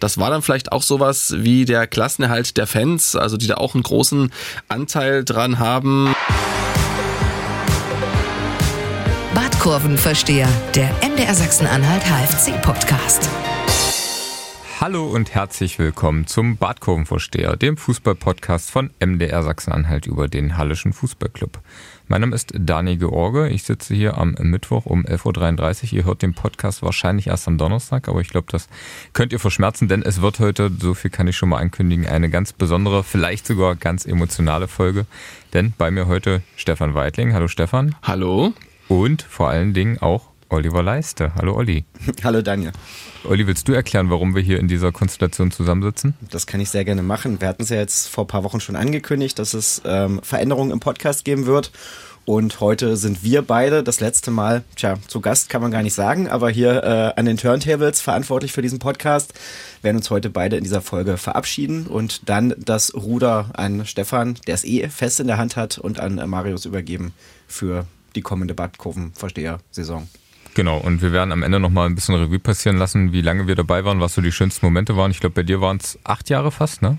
Das war dann vielleicht auch sowas wie der Klassenerhalt der Fans, also die da auch einen großen Anteil dran haben. Badkurvenversteher, der MDR Sachsen-Anhalt HFC-Podcast. Hallo und herzlich willkommen zum Badkurvenversteher, dem Fußballpodcast von MDR Sachsen-Anhalt über den Hallischen Fußballclub. Mein Name ist Dani George. Ich sitze hier am Mittwoch um 11.33 Uhr. Ihr hört den Podcast wahrscheinlich erst am Donnerstag, aber ich glaube, das könnt ihr verschmerzen, denn es wird heute, so viel kann ich schon mal ankündigen, eine ganz besondere, vielleicht sogar ganz emotionale Folge. Denn bei mir heute Stefan Weidling. Hallo Stefan. Hallo. Und vor allen Dingen auch Oliver Leiste. Hallo Olli. Hallo Daniel. Olli, willst du erklären, warum wir hier in dieser Konstellation zusammensitzen? Das kann ich sehr gerne machen. Wir hatten es ja jetzt vor ein paar Wochen schon angekündigt, dass es ähm, Veränderungen im Podcast geben wird. Und heute sind wir beide das letzte Mal, tja, zu Gast kann man gar nicht sagen, aber hier äh, an den Turntables verantwortlich für diesen Podcast, werden uns heute beide in dieser Folge verabschieden und dann das Ruder an Stefan, der es eh fest in der Hand hat, und an Marius übergeben für die kommende Badkurvenversteher-Saison. Genau, und wir werden am Ende nochmal ein bisschen Revue passieren lassen, wie lange wir dabei waren, was so die schönsten Momente waren. Ich glaube, bei dir waren es acht Jahre fast, ne?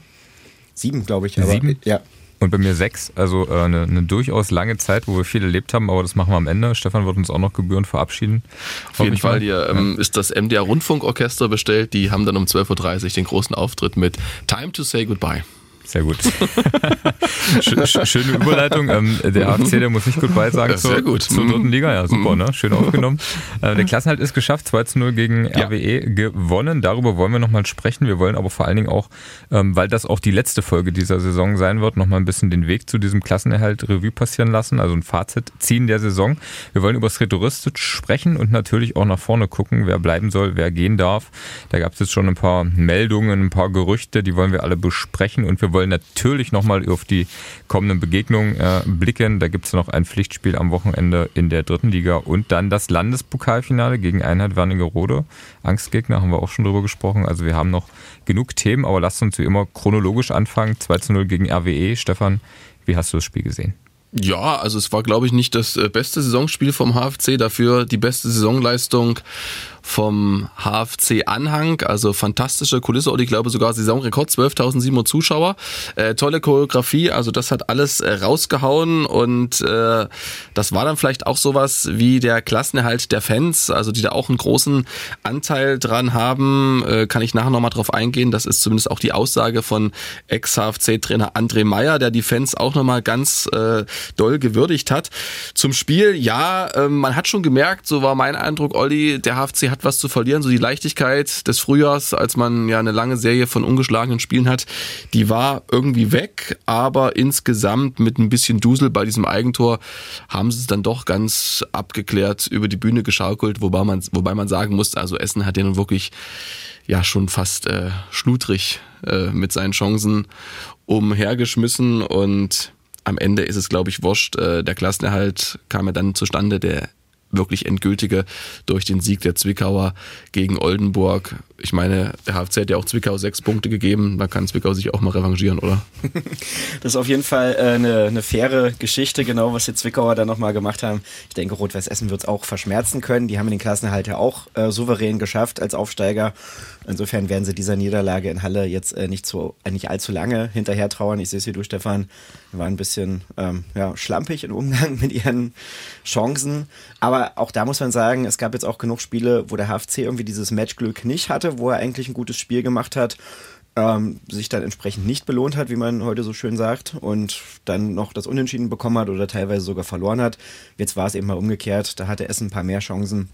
Sieben, glaube ich. Aber, Sieben? Ja. Und bei mir sechs, also äh, eine, eine, durchaus lange Zeit, wo wir viel erlebt haben, aber das machen wir am Ende. Stefan wird uns auch noch gebührend verabschieden. Auf jeden Fall, hier ähm, ist das MDR Rundfunkorchester bestellt. Die haben dann um 12.30 Uhr den großen Auftritt mit Time to Say Goodbye. Sehr gut. Schöne Überleitung. Ähm, der AFC, der muss nicht gut beisagen zur, sehr gut. zur dritten Liga. Ja, super, ne? Schön aufgenommen. Äh, der Klassenhalt ist geschafft, 2 zu 0 gegen ja. RWE gewonnen. Darüber wollen wir nochmal sprechen. Wir wollen aber vor allen Dingen auch, ähm, weil das auch die letzte Folge dieser Saison sein wird, nochmal ein bisschen den Weg zu diesem Klassenerhalt Revue passieren lassen. Also ein Fazit ziehen der Saison. Wir wollen über das Rhetoristik sprechen und natürlich auch nach vorne gucken, wer bleiben soll, wer gehen darf. Da gab es jetzt schon ein paar Meldungen, ein paar Gerüchte, die wollen wir alle besprechen und wir wollen wollen natürlich nochmal auf die kommenden Begegnungen äh, blicken. Da gibt es noch ein Pflichtspiel am Wochenende in der dritten Liga und dann das Landespokalfinale gegen Einheit Wernigerode. Angstgegner haben wir auch schon drüber gesprochen. Also wir haben noch genug Themen, aber lasst uns wie immer chronologisch anfangen. 2 zu 0 gegen RWE. Stefan, wie hast du das Spiel gesehen? Ja, also es war, glaube ich, nicht das äh, beste Saisonspiel vom HFC, dafür die beste Saisonleistung vom HFC Anhang, also fantastische Kulisse und ich glaube sogar Saisonrekord, 12.700 Zuschauer. Äh, tolle Choreografie, also das hat alles äh, rausgehauen und äh, das war dann vielleicht auch sowas wie der Klassenerhalt der Fans, also die da auch einen großen Anteil dran haben, äh, kann ich nachher nochmal drauf eingehen. Das ist zumindest auch die Aussage von Ex-HFC-Trainer André Meyer, der die Fans auch nochmal ganz äh, doll gewürdigt hat. Zum Spiel, ja, äh, man hat schon gemerkt, so war mein Eindruck, Olli, der HFC hat was zu verlieren. So die Leichtigkeit des Frühjahrs, als man ja eine lange Serie von ungeschlagenen Spielen hat, die war irgendwie weg. Aber insgesamt mit ein bisschen Dusel bei diesem Eigentor haben sie es dann doch ganz abgeklärt über die Bühne geschaukelt, wobei man, wobei man sagen muss, also Essen hat ja nun wirklich ja schon fast äh, schludrig äh, mit seinen Chancen umhergeschmissen und am Ende ist es, glaube ich, wurscht. Äh, der Klassenerhalt kam ja dann zustande, der wirklich endgültige durch den Sieg der Zwickauer gegen Oldenburg. Ich meine, der HFC hat ja auch Zwickau sechs Punkte gegeben. Da kann Zwickau sich auch mal revanchieren, oder? das ist auf jeden Fall äh, eine, eine faire Geschichte, genau, was die Zwickauer da nochmal gemacht haben. Ich denke, Rot-Weiß Essen wird es auch verschmerzen können. Die haben den Klassenerhalt ja auch äh, souverän geschafft als Aufsteiger. Insofern werden sie dieser Niederlage in Halle jetzt äh, nicht, so, äh, nicht allzu lange hinterher trauern. Ich sehe es hier du, Stefan, war ein bisschen ähm, ja, schlampig im Umgang mit ihren Chancen. Aber auch da muss man sagen, es gab jetzt auch genug Spiele, wo der HFC irgendwie dieses Matchglück nicht hatte, wo er eigentlich ein gutes Spiel gemacht hat. Ähm, sich dann entsprechend nicht belohnt hat, wie man heute so schön sagt, und dann noch das Unentschieden bekommen hat oder teilweise sogar verloren hat. Jetzt war es eben mal umgekehrt, da hatte Essen ein paar mehr Chancen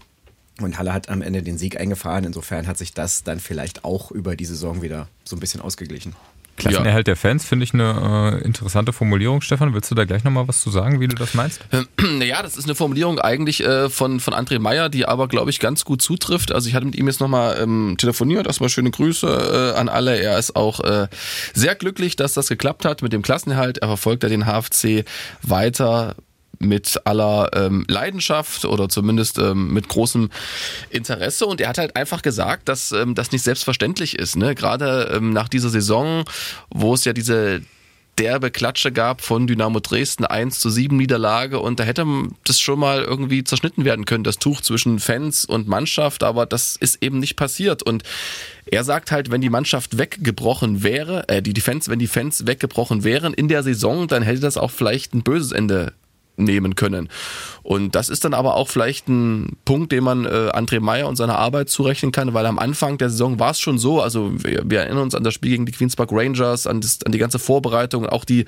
und Halle hat am Ende den Sieg eingefahren. Insofern hat sich das dann vielleicht auch über die Saison wieder so ein bisschen ausgeglichen. Klassenerhalt ja. der Fans finde ich eine äh, interessante Formulierung. Stefan, willst du da gleich nochmal was zu sagen, wie du das meinst? Naja, das ist eine Formulierung eigentlich äh, von, von André Meyer, die aber, glaube ich, ganz gut zutrifft. Also ich hatte mit ihm jetzt nochmal ähm, telefoniert. Erstmal schöne Grüße äh, an alle. Er ist auch äh, sehr glücklich, dass das geklappt hat mit dem Klassenerhalt. Er verfolgt ja den HFC weiter mit aller ähm, Leidenschaft oder zumindest ähm, mit großem Interesse. Und er hat halt einfach gesagt, dass ähm, das nicht selbstverständlich ist. Ne? Gerade ähm, nach dieser Saison, wo es ja diese derbe Klatsche gab von Dynamo Dresden 1 zu 7 Niederlage und da hätte das schon mal irgendwie zerschnitten werden können, das Tuch zwischen Fans und Mannschaft, aber das ist eben nicht passiert und er sagt halt, wenn die Mannschaft weggebrochen wäre, äh, die, Fans, wenn die Fans weggebrochen wären in der Saison, dann hätte das auch vielleicht ein böses Ende nehmen können. Und das ist dann aber auch vielleicht ein Punkt, den man äh, André Meyer und seiner Arbeit zurechnen kann, weil am Anfang der Saison war es schon so, also wir, wir, erinnern uns an das Spiel gegen die Queens Park Rangers, an, das, an die ganze Vorbereitung, auch die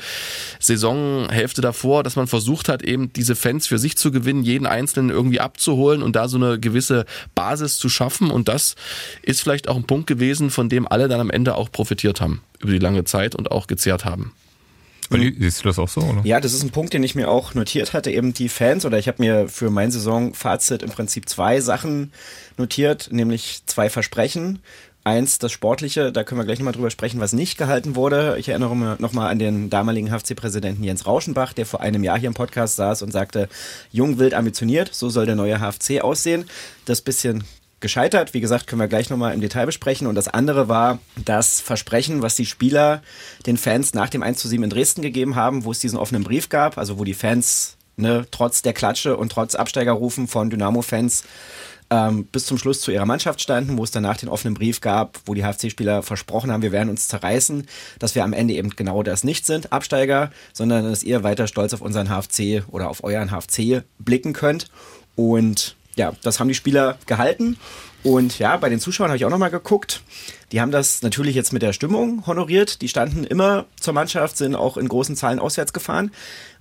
Saisonhälfte davor, dass man versucht hat, eben diese Fans für sich zu gewinnen, jeden Einzelnen irgendwie abzuholen und da so eine gewisse Basis zu schaffen. Und das ist vielleicht auch ein Punkt gewesen, von dem alle dann am Ende auch profitiert haben über die lange Zeit und auch gezehrt haben. Olli, siehst du das auch so? Oder? Ja, das ist ein Punkt, den ich mir auch notiert hatte. Eben die Fans, oder ich habe mir für mein Saisonfazit im Prinzip zwei Sachen notiert, nämlich zwei Versprechen. Eins, das Sportliche, da können wir gleich nochmal drüber sprechen, was nicht gehalten wurde. Ich erinnere mich nochmal an den damaligen HFC-Präsidenten Jens Rauschenbach, der vor einem Jahr hier im Podcast saß und sagte, jung, wild, ambitioniert, so soll der neue HFC aussehen. Das bisschen gescheitert. Wie gesagt, können wir gleich nochmal im Detail besprechen. Und das andere war das Versprechen, was die Spieler den Fans nach dem 1 zu 7 in Dresden gegeben haben, wo es diesen offenen Brief gab, also wo die Fans ne, trotz der Klatsche und trotz Absteigerrufen von Dynamo-Fans ähm, bis zum Schluss zu ihrer Mannschaft standen, wo es danach den offenen Brief gab, wo die HFC-Spieler versprochen haben, wir werden uns zerreißen, dass wir am Ende eben genau das nicht sind, Absteiger, sondern dass ihr weiter stolz auf unseren HFC oder auf euren HFC blicken könnt. Und ja, das haben die Spieler gehalten. Und ja, bei den Zuschauern habe ich auch nochmal geguckt. Die haben das natürlich jetzt mit der Stimmung honoriert. Die standen immer zur Mannschaft, sind auch in großen Zahlen auswärts gefahren.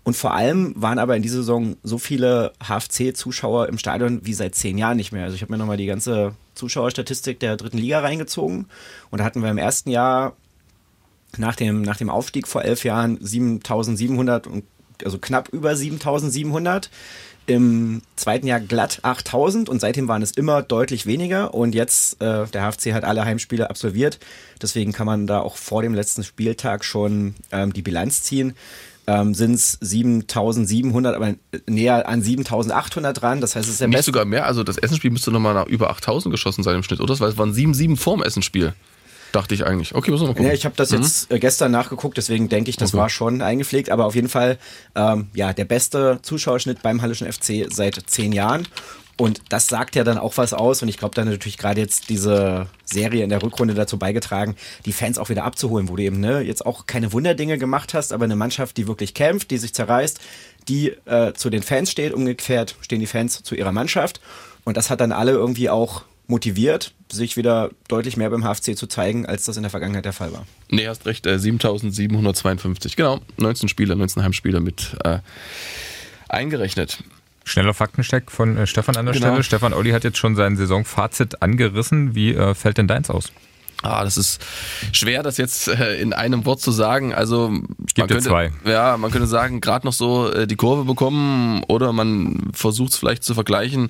Und vor allem waren aber in dieser Saison so viele HFC-Zuschauer im Stadion wie seit zehn Jahren nicht mehr. Also ich habe mir nochmal die ganze Zuschauerstatistik der dritten Liga reingezogen. Und da hatten wir im ersten Jahr nach dem, nach dem Aufstieg vor elf Jahren 7700 also knapp über 7700 im zweiten Jahr glatt 8000 und seitdem waren es immer deutlich weniger und jetzt, äh, der HFC hat alle Heimspiele absolviert, deswegen kann man da auch vor dem letzten Spieltag schon ähm, die Bilanz ziehen. Ähm, sind es 7700, aber näher an 7800 dran. Das heißt, es ist der Nicht sogar mehr, also das Essenspiel müsste nochmal nach über 8000 geschossen sein im Schnitt, oder? Es waren 7-7 vorm Essenspiel. Dachte ich eigentlich. Okay, muss man mal gucken. Ja, ich habe das mhm. jetzt äh, gestern nachgeguckt, deswegen denke ich, das okay. war schon eingepflegt. Aber auf jeden Fall, ähm, ja, der beste Zuschauerschnitt beim Hallischen FC seit zehn Jahren. Und das sagt ja dann auch was aus. Und ich glaube, da natürlich gerade jetzt diese Serie in der Rückrunde dazu beigetragen, die Fans auch wieder abzuholen, wo du eben ne, jetzt auch keine Wunderdinge gemacht hast, aber eine Mannschaft, die wirklich kämpft, die sich zerreißt, die äh, zu den Fans steht. Umgekehrt stehen die Fans zu ihrer Mannschaft. Und das hat dann alle irgendwie auch motiviert, sich wieder deutlich mehr beim HFC zu zeigen, als das in der Vergangenheit der Fall war. Nee, hast recht, äh, 7752, genau, 19 Spiele, 19 Heimspiele mit äh, eingerechnet. Schneller Faktencheck von äh, Stefan an der genau. Stelle. Stefan Olli hat jetzt schon sein Saisonfazit angerissen. Wie äh, fällt denn deins aus? Ah, das ist schwer, das jetzt äh, in einem Wort zu sagen. Also ich man könnte, zwei. ja, man könnte sagen, gerade noch so äh, die Kurve bekommen oder man versucht es vielleicht zu vergleichen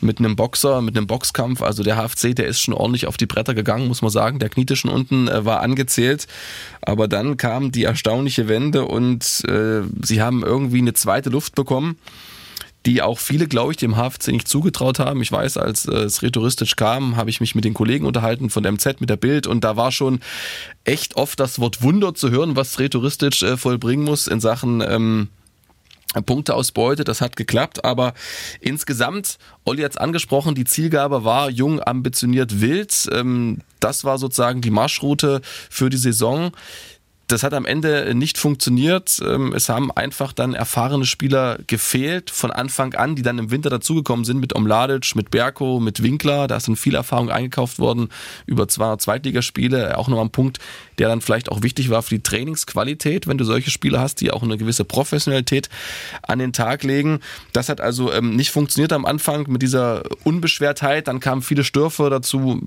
mit einem Boxer, mit einem Boxkampf. Also der HFC, der ist schon ordentlich auf die Bretter gegangen, muss man sagen. Der kniete schon unten, äh, war angezählt. Aber dann kam die erstaunliche Wende und äh, sie haben irgendwie eine zweite Luft bekommen die auch viele, glaube ich, dem HFC nicht zugetraut haben. Ich weiß, als äh, es rhetoristisch kam, habe ich mich mit den Kollegen unterhalten von der MZ, mit der Bild und da war schon echt oft das Wort Wunder zu hören, was rhetoristisch äh, vollbringen muss in Sachen ähm, Punkteausbeute, das hat geklappt, aber insgesamt, Olli hat es angesprochen, die Zielgabe war jung, ambitioniert, wild. Ähm, das war sozusagen die Marschroute für die Saison. Das hat am Ende nicht funktioniert. Ähm, es haben einfach dann erfahrene Spieler gefehlt von Anfang an, die dann im Winter dazugekommen sind mit Omladic, mit Berko, mit Winkler. Da sind viel Erfahrung eingekauft worden über 200 Zweitligaspiele. Auch nochmal ein Punkt, der dann vielleicht auch wichtig war für die Trainingsqualität, wenn du solche Spieler hast, die auch eine gewisse Professionalität an den Tag legen. Das hat also ähm, nicht funktioniert am Anfang mit dieser Unbeschwertheit. Dann kamen viele Stürfe dazu.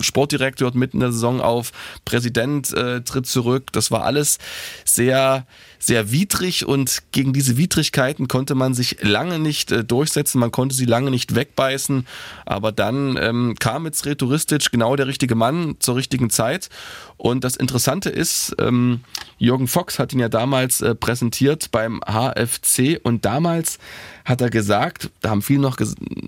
Sportdirektor hört mitten in der Saison auf, Präsident äh, tritt zurück. Das war alles sehr sehr widrig und gegen diese Widrigkeiten konnte man sich lange nicht äh, durchsetzen, man konnte sie lange nicht wegbeißen, aber dann ähm, kam jetzt Retouristisch genau der richtige Mann zur richtigen Zeit Und das Interessante ist, ähm, Jürgen Fox hat ihn ja damals äh, präsentiert beim HFC und damals hat er gesagt, da haben viele noch,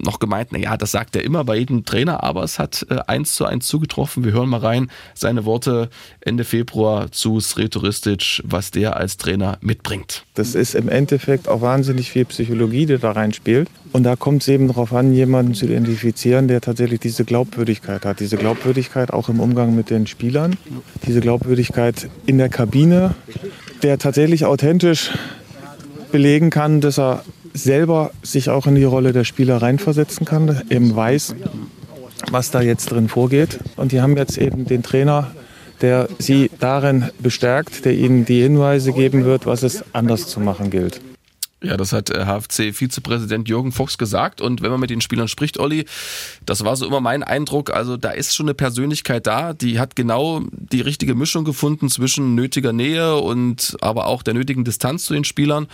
noch gemeint, naja, das sagt er immer bei jedem Trainer, aber es hat äh, eins zu eins zugetroffen. Wir hören mal rein seine Worte Ende Februar zu Sretoristic, was der als Trainer mitbringt. Das ist im Endeffekt auch wahnsinnig viel Psychologie, die da reinspielt. Und da kommt es eben darauf an, jemanden zu identifizieren, der tatsächlich diese Glaubwürdigkeit hat. Diese Glaubwürdigkeit auch im Umgang mit den Spielern. Diese Glaubwürdigkeit in der Kabine, der tatsächlich authentisch belegen kann, dass er selber sich auch in die Rolle der Spieler reinversetzen kann, eben weiß, was da jetzt drin vorgeht. Und die haben jetzt eben den Trainer, der sie darin bestärkt, der ihnen die Hinweise geben wird, was es anders zu machen gilt. Ja, das hat HFC-Vizepräsident Jürgen Fuchs gesagt. Und wenn man mit den Spielern spricht, Olli, das war so immer mein Eindruck. Also da ist schon eine Persönlichkeit da, die hat genau die richtige Mischung gefunden zwischen nötiger Nähe und aber auch der nötigen Distanz zu den Spielern.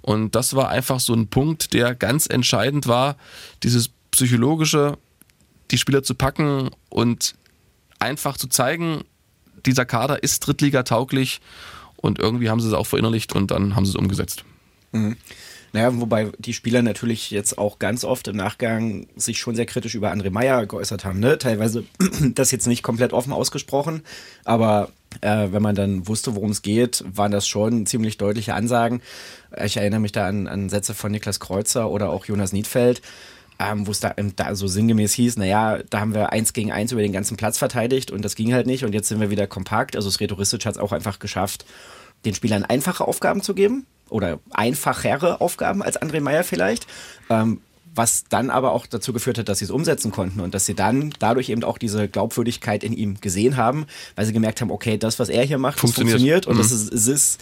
Und das war einfach so ein Punkt, der ganz entscheidend war, dieses psychologische, die Spieler zu packen und einfach zu zeigen, dieser Kader ist Drittliga tauglich und irgendwie haben sie es auch verinnerlicht und dann haben sie es umgesetzt. Mhm. Naja, wobei die Spieler natürlich jetzt auch ganz oft im Nachgang sich schon sehr kritisch über André Meyer geäußert haben. Ne? Teilweise das jetzt nicht komplett offen ausgesprochen, aber äh, wenn man dann wusste, worum es geht, waren das schon ziemlich deutliche Ansagen. Ich erinnere mich da an, an Sätze von Niklas Kreuzer oder auch Jonas Niedfeld, ähm, wo es da, da so sinngemäß hieß, naja, da haben wir eins gegen eins über den ganzen Platz verteidigt und das ging halt nicht und jetzt sind wir wieder kompakt. Also Sretoristisch hat es auch einfach geschafft, den Spielern einfache Aufgaben zu geben oder einfachere Aufgaben als André Meyer vielleicht. Ähm, was dann aber auch dazu geführt hat, dass sie es umsetzen konnten und dass sie dann dadurch eben auch diese Glaubwürdigkeit in ihm gesehen haben, weil sie gemerkt haben, okay, das, was er hier macht, funktioniert, funktioniert und mhm. das ist, es ist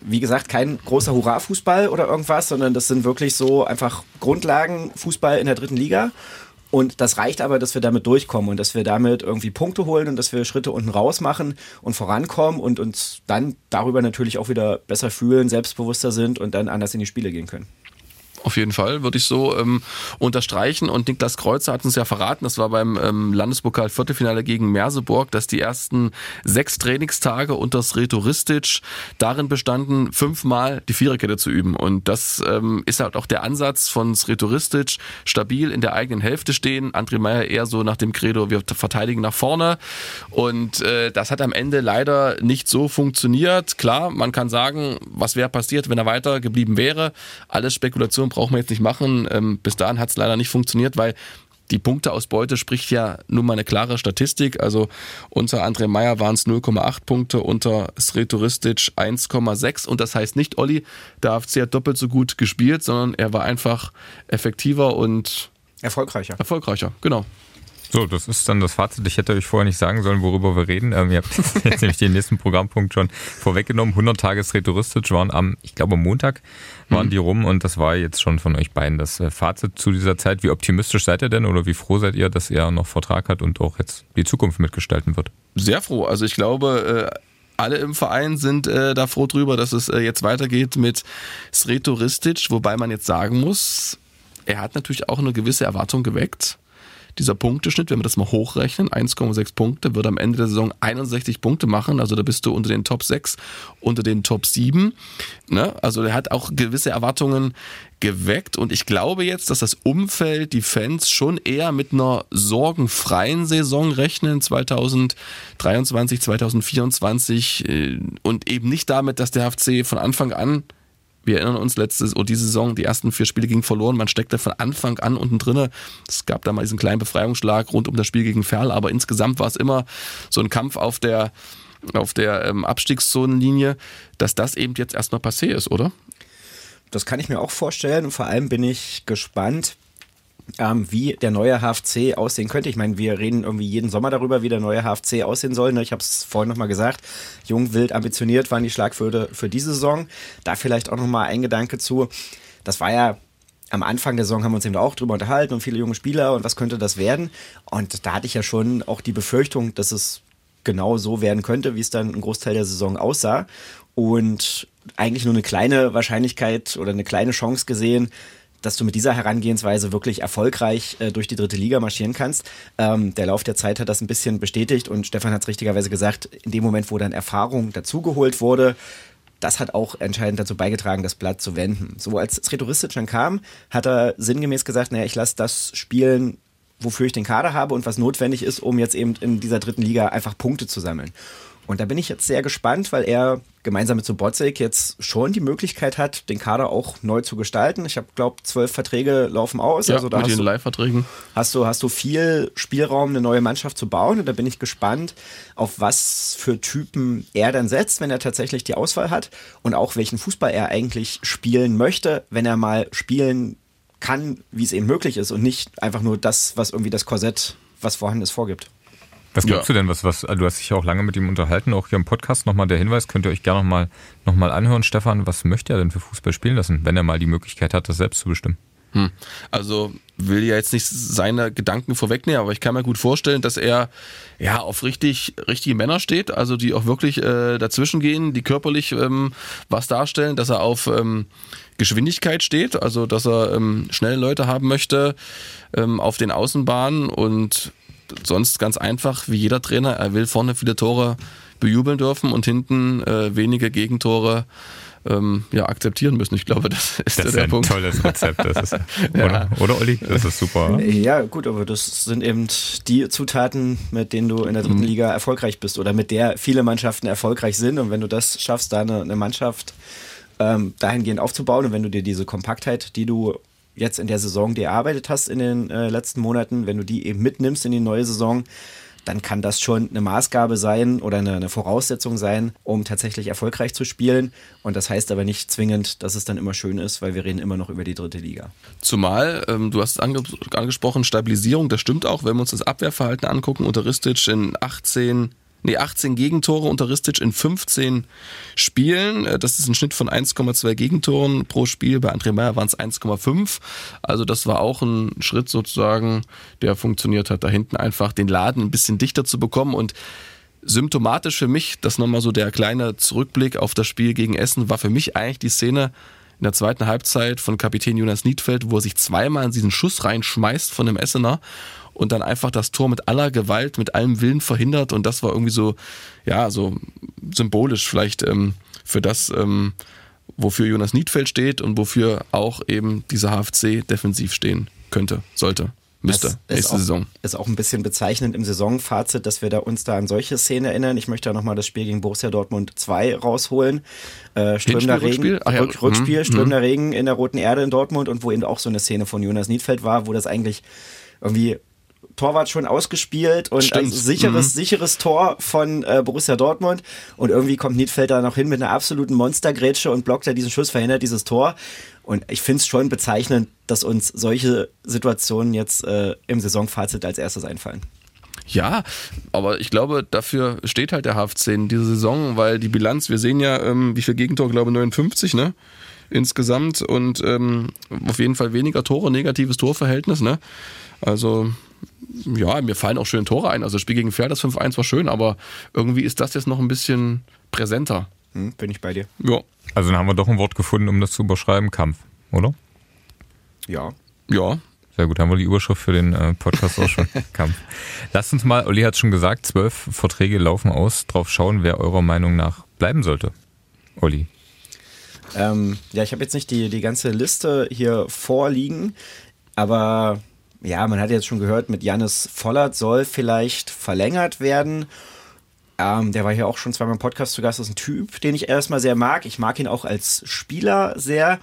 wie gesagt, kein großer Hurra-Fußball oder irgendwas, sondern das sind wirklich so einfach Grundlagen Fußball in der dritten Liga. Und das reicht aber, dass wir damit durchkommen und dass wir damit irgendwie Punkte holen und dass wir Schritte unten raus machen und vorankommen und uns dann darüber natürlich auch wieder besser fühlen, selbstbewusster sind und dann anders in die Spiele gehen können. Auf jeden Fall würde ich so ähm, unterstreichen. Und Niklas Kreuzer hat uns ja verraten, das war beim ähm, Landespokal Viertelfinale gegen Merseburg, dass die ersten sechs Trainingstage unter Sretoristic darin bestanden, fünfmal die Viererkette zu üben. Und das ähm, ist halt auch der Ansatz von Sretoristic, stabil in der eigenen Hälfte stehen. André Meyer eher so nach dem Credo, wir verteidigen nach vorne. Und äh, das hat am Ende leider nicht so funktioniert. Klar, man kann sagen, was wäre passiert, wenn er weiter geblieben wäre. Alles Spekulation brauchen wir jetzt nicht machen. Ähm, bis dahin hat es leider nicht funktioniert, weil die Punkteausbeute spricht ja nun mal eine klare Statistik. Also unter André Meyer waren es 0,8 Punkte, unter Sretoristic 1,6. Und das heißt nicht, Olli, der AFC hat doppelt so gut gespielt, sondern er war einfach effektiver und erfolgreicher. Erfolgreicher, genau. So, das ist dann das Fazit. Ich hätte euch vorher nicht sagen sollen, worüber wir reden. Ähm, ihr habt jetzt nämlich den nächsten Programmpunkt schon vorweggenommen. 100 Tage Retouristisch waren am, ich glaube, Montag waren mhm. die rum und das war jetzt schon von euch beiden das äh, Fazit zu dieser Zeit. Wie optimistisch seid ihr denn oder wie froh seid ihr, dass er noch Vertrag hat und auch jetzt die Zukunft mitgestalten wird? Sehr froh. Also ich glaube, äh, alle im Verein sind äh, da froh drüber, dass es äh, jetzt weitergeht mit Sretoristic, wobei man jetzt sagen muss, er hat natürlich auch eine gewisse Erwartung geweckt dieser Punkteschnitt, wenn wir das mal hochrechnen, 1,6 Punkte, wird am Ende der Saison 61 Punkte machen. Also da bist du unter den Top 6, unter den Top 7. Ne? Also der hat auch gewisse Erwartungen geweckt und ich glaube jetzt, dass das Umfeld, die Fans schon eher mit einer sorgenfreien Saison rechnen, 2023, 2024 äh, und eben nicht damit, dass der HFC von Anfang an wir erinnern uns letztes oder diese Saison, die ersten vier Spiele gingen verloren. Man steckte von Anfang an unten drinne. Es gab da mal diesen kleinen Befreiungsschlag rund um das Spiel gegen Ferl, aber insgesamt war es immer so ein Kampf auf der auf der ähm, Abstiegszonenlinie, dass das eben jetzt erstmal passé ist, oder? Das kann ich mir auch vorstellen und vor allem bin ich gespannt, ähm, wie der neue HFC aussehen könnte. Ich meine, wir reden irgendwie jeden Sommer darüber, wie der neue HFC aussehen soll. Ne? Ich habe es vorhin nochmal gesagt. Jung, wild, ambitioniert waren die Schlagwörter für diese Saison. Da vielleicht auch nochmal ein Gedanke zu. Das war ja am Anfang der Saison haben wir uns eben auch drüber unterhalten und viele junge Spieler und was könnte das werden. Und da hatte ich ja schon auch die Befürchtung, dass es genau so werden könnte, wie es dann ein Großteil der Saison aussah. Und eigentlich nur eine kleine Wahrscheinlichkeit oder eine kleine Chance gesehen, dass du mit dieser Herangehensweise wirklich erfolgreich äh, durch die dritte Liga marschieren kannst. Ähm, der Lauf der Zeit hat das ein bisschen bestätigt und Stefan hat es richtigerweise gesagt, in dem Moment, wo dann Erfahrung dazugeholt wurde, das hat auch entscheidend dazu beigetragen, das Blatt zu wenden. So als Sredoristic dann kam, hat er sinngemäß gesagt, naja, ich lasse das spielen, wofür ich den Kader habe und was notwendig ist, um jetzt eben in dieser dritten Liga einfach Punkte zu sammeln. Und da bin ich jetzt sehr gespannt, weil er gemeinsam mit Subotic jetzt schon die Möglichkeit hat, den Kader auch neu zu gestalten. Ich habe, glaube zwölf Verträge laufen aus. Ja, also da mit hast den du, Live-Verträgen. hast du, hast du viel Spielraum, eine neue Mannschaft zu bauen. Und da bin ich gespannt, auf was für Typen er dann setzt, wenn er tatsächlich die Auswahl hat. Und auch welchen Fußball er eigentlich spielen möchte, wenn er mal spielen kann, wie es eben möglich ist und nicht einfach nur das, was irgendwie das Korsett, was vorhanden ist, vorgibt. Was glaubst Ja. du denn? Was, was, du hast dich ja auch lange mit ihm unterhalten, auch hier im Podcast nochmal der Hinweis, könnt ihr euch gerne nochmal noch mal anhören. Stefan, was möchte er denn für Fußball spielen lassen, wenn er mal die Möglichkeit hat, das selbst zu bestimmen? Hm. Also will ja jetzt nicht seine Gedanken vorwegnehmen, aber ich kann mir gut vorstellen, dass er ja auf richtig richtige Männer steht, also die auch wirklich äh, dazwischen gehen, die körperlich ähm, was darstellen, dass er auf ähm, Geschwindigkeit steht, also dass er ähm, schnelle Leute haben möchte ähm, auf den Außenbahnen und sonst ganz einfach wie jeder Trainer, er will vorne viele Tore bejubeln dürfen und hinten äh, wenige Gegentore ähm, ja, akzeptieren müssen. Ich glaube, das ist Das ist der ein Punkt. tolles Rezept. Das ist, oder, oder Olli? Das ist super. Ja, gut, aber das sind eben die Zutaten, mit denen du in der dritten Liga erfolgreich bist oder mit der viele Mannschaften erfolgreich sind. Und wenn du das schaffst, da eine, eine Mannschaft ähm, dahingehend aufzubauen und wenn du dir diese Kompaktheit, die du jetzt in der Saison dir erarbeitet hast in den äh, letzten Monaten, wenn du die eben mitnimmst in die neue Saison, dann kann das schon eine Maßgabe sein oder eine, eine Voraussetzung sein, um tatsächlich erfolgreich zu spielen. Und das heißt aber nicht zwingend, dass es dann immer schön ist, weil wir reden immer noch über die dritte Liga. Zumal, ähm, du hast es ange angesprochen, Stabilisierung, das stimmt auch, wenn wir uns das Abwehrverhalten angucken, unter Ristic in 18, nee, 18 Gegentore, unter Ristic in 15 Spielen. Äh, Das ist ein Schnitt von 1,2 Gegentoren pro Spiel. Bei André Meyer waren es 1,5. Also das war auch ein Schritt sozusagen, der funktioniert hat, da hinten einfach den Laden ein bisschen dichter zu bekommen und symptomatisch für mich, das nochmal so der kleine Zurückblick auf das Spiel gegen Essen, war für mich eigentlich die Szene in der zweiten Halbzeit von Kapitän Jonas Niedfeld, wo er sich zweimal in diesen Schuss reinschmeißt von dem Essener und dann einfach das Tor mit aller Gewalt, mit allem Willen verhindert und das war irgendwie so, ja, so symbolisch vielleicht ähm, für das, ähm, wofür Jonas Niedfeld steht und wofür auch eben dieser HFC defensiv stehen könnte, sollte, müsste, Das ist nächste auch, Saison. Ist auch ein bisschen bezeichnend im Saisonfazit, dass wir da uns da an solche Szenen erinnern. Ich möchte da nochmal das Spiel gegen Borussia Dortmund 2 rausholen. Äh, strömender Regen, Rückspiel? Ach ja, Rück, Rückspiel, mhm, strömender Regen in der Roten Erde in Dortmund und wo eben auch so eine Szene von Jonas Niedfeld war, wo das eigentlich irgendwie Torwart schon ausgespielt und Stimmt. ein sicheres, Mhm. sicheres Tor von äh, Borussia Dortmund und irgendwie kommt Niedfeld da noch hin mit einer absoluten Monstergrätsche und blockt da diesen Schuss, verhindert dieses Tor. Und ich finde es schon bezeichnend, dass uns solche Situationen jetzt äh, im Saisonfazit als erstes einfallen. Ja, aber ich glaube, dafür steht halt der HFC in dieser Saison, weil die Bilanz, wir sehen ja, ähm, wie viel Gegentore, glaube 59, ne? Insgesamt und ähm, auf jeden Fall weniger Tore, negatives Torverhältnis, ne? Also, ja, mir fallen auch schöne Tore ein. Also, das Spiel gegen Pferd, das 5-1 war schön, aber irgendwie ist das jetzt noch ein bisschen präsenter. Hm, bin ich bei dir. Ja, Also dann haben wir doch ein Wort gefunden, um das zu überschreiben. Kampf, oder? Ja. ja. Sehr gut, haben wir die Überschrift für den äh, Podcast auch schon. Kampf. Lasst uns mal, Olli hat es schon gesagt, zwölf Verträge laufen aus. Drauf schauen, wer eurer Meinung nach bleiben sollte. Olli. Ähm, ja, ich habe jetzt nicht die, die ganze Liste hier vorliegen, aber ja, man hat jetzt schon gehört, mit Jannis Vollert soll vielleicht verlängert werden. Ähm, der war hier auch schon zweimal im Podcast zu Gast. Das ist ein Typ, den ich erstmal sehr mag. Ich mag ihn auch als Spieler sehr.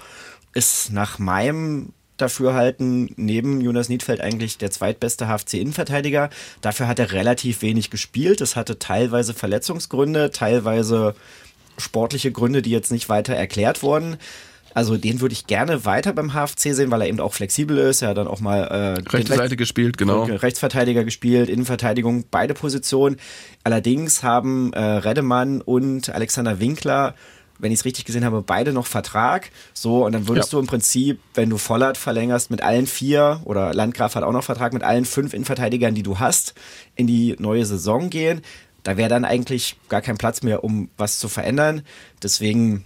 Ist nach meinem Dafürhalten neben Jonas Niedfeld eigentlich der zweitbeste HFC-Innenverteidiger. Dafür hat er relativ wenig gespielt. Es hatte teilweise Verletzungsgründe, teilweise sportliche Gründe, die jetzt nicht weiter erklärt wurden. Also den würde ich gerne weiter beim HFC sehen, weil er eben auch flexibel ist. Er hat dann auch mal äh, Rechte Seite gespielt, genau. Rechtsverteidiger gespielt, Innenverteidigung, beide Positionen. Allerdings haben äh, Redemann und Alexander Winkler, wenn ich es richtig gesehen habe, beide noch Vertrag. So, und dann würdest Ja. du im Prinzip, wenn du Vollert verlängerst, mit allen vier oder Landgraf hat auch noch Vertrag, mit allen fünf Innenverteidigern, die du hast, in die neue Saison gehen. Da wäre dann eigentlich gar kein Platz mehr, um was zu verändern. Deswegen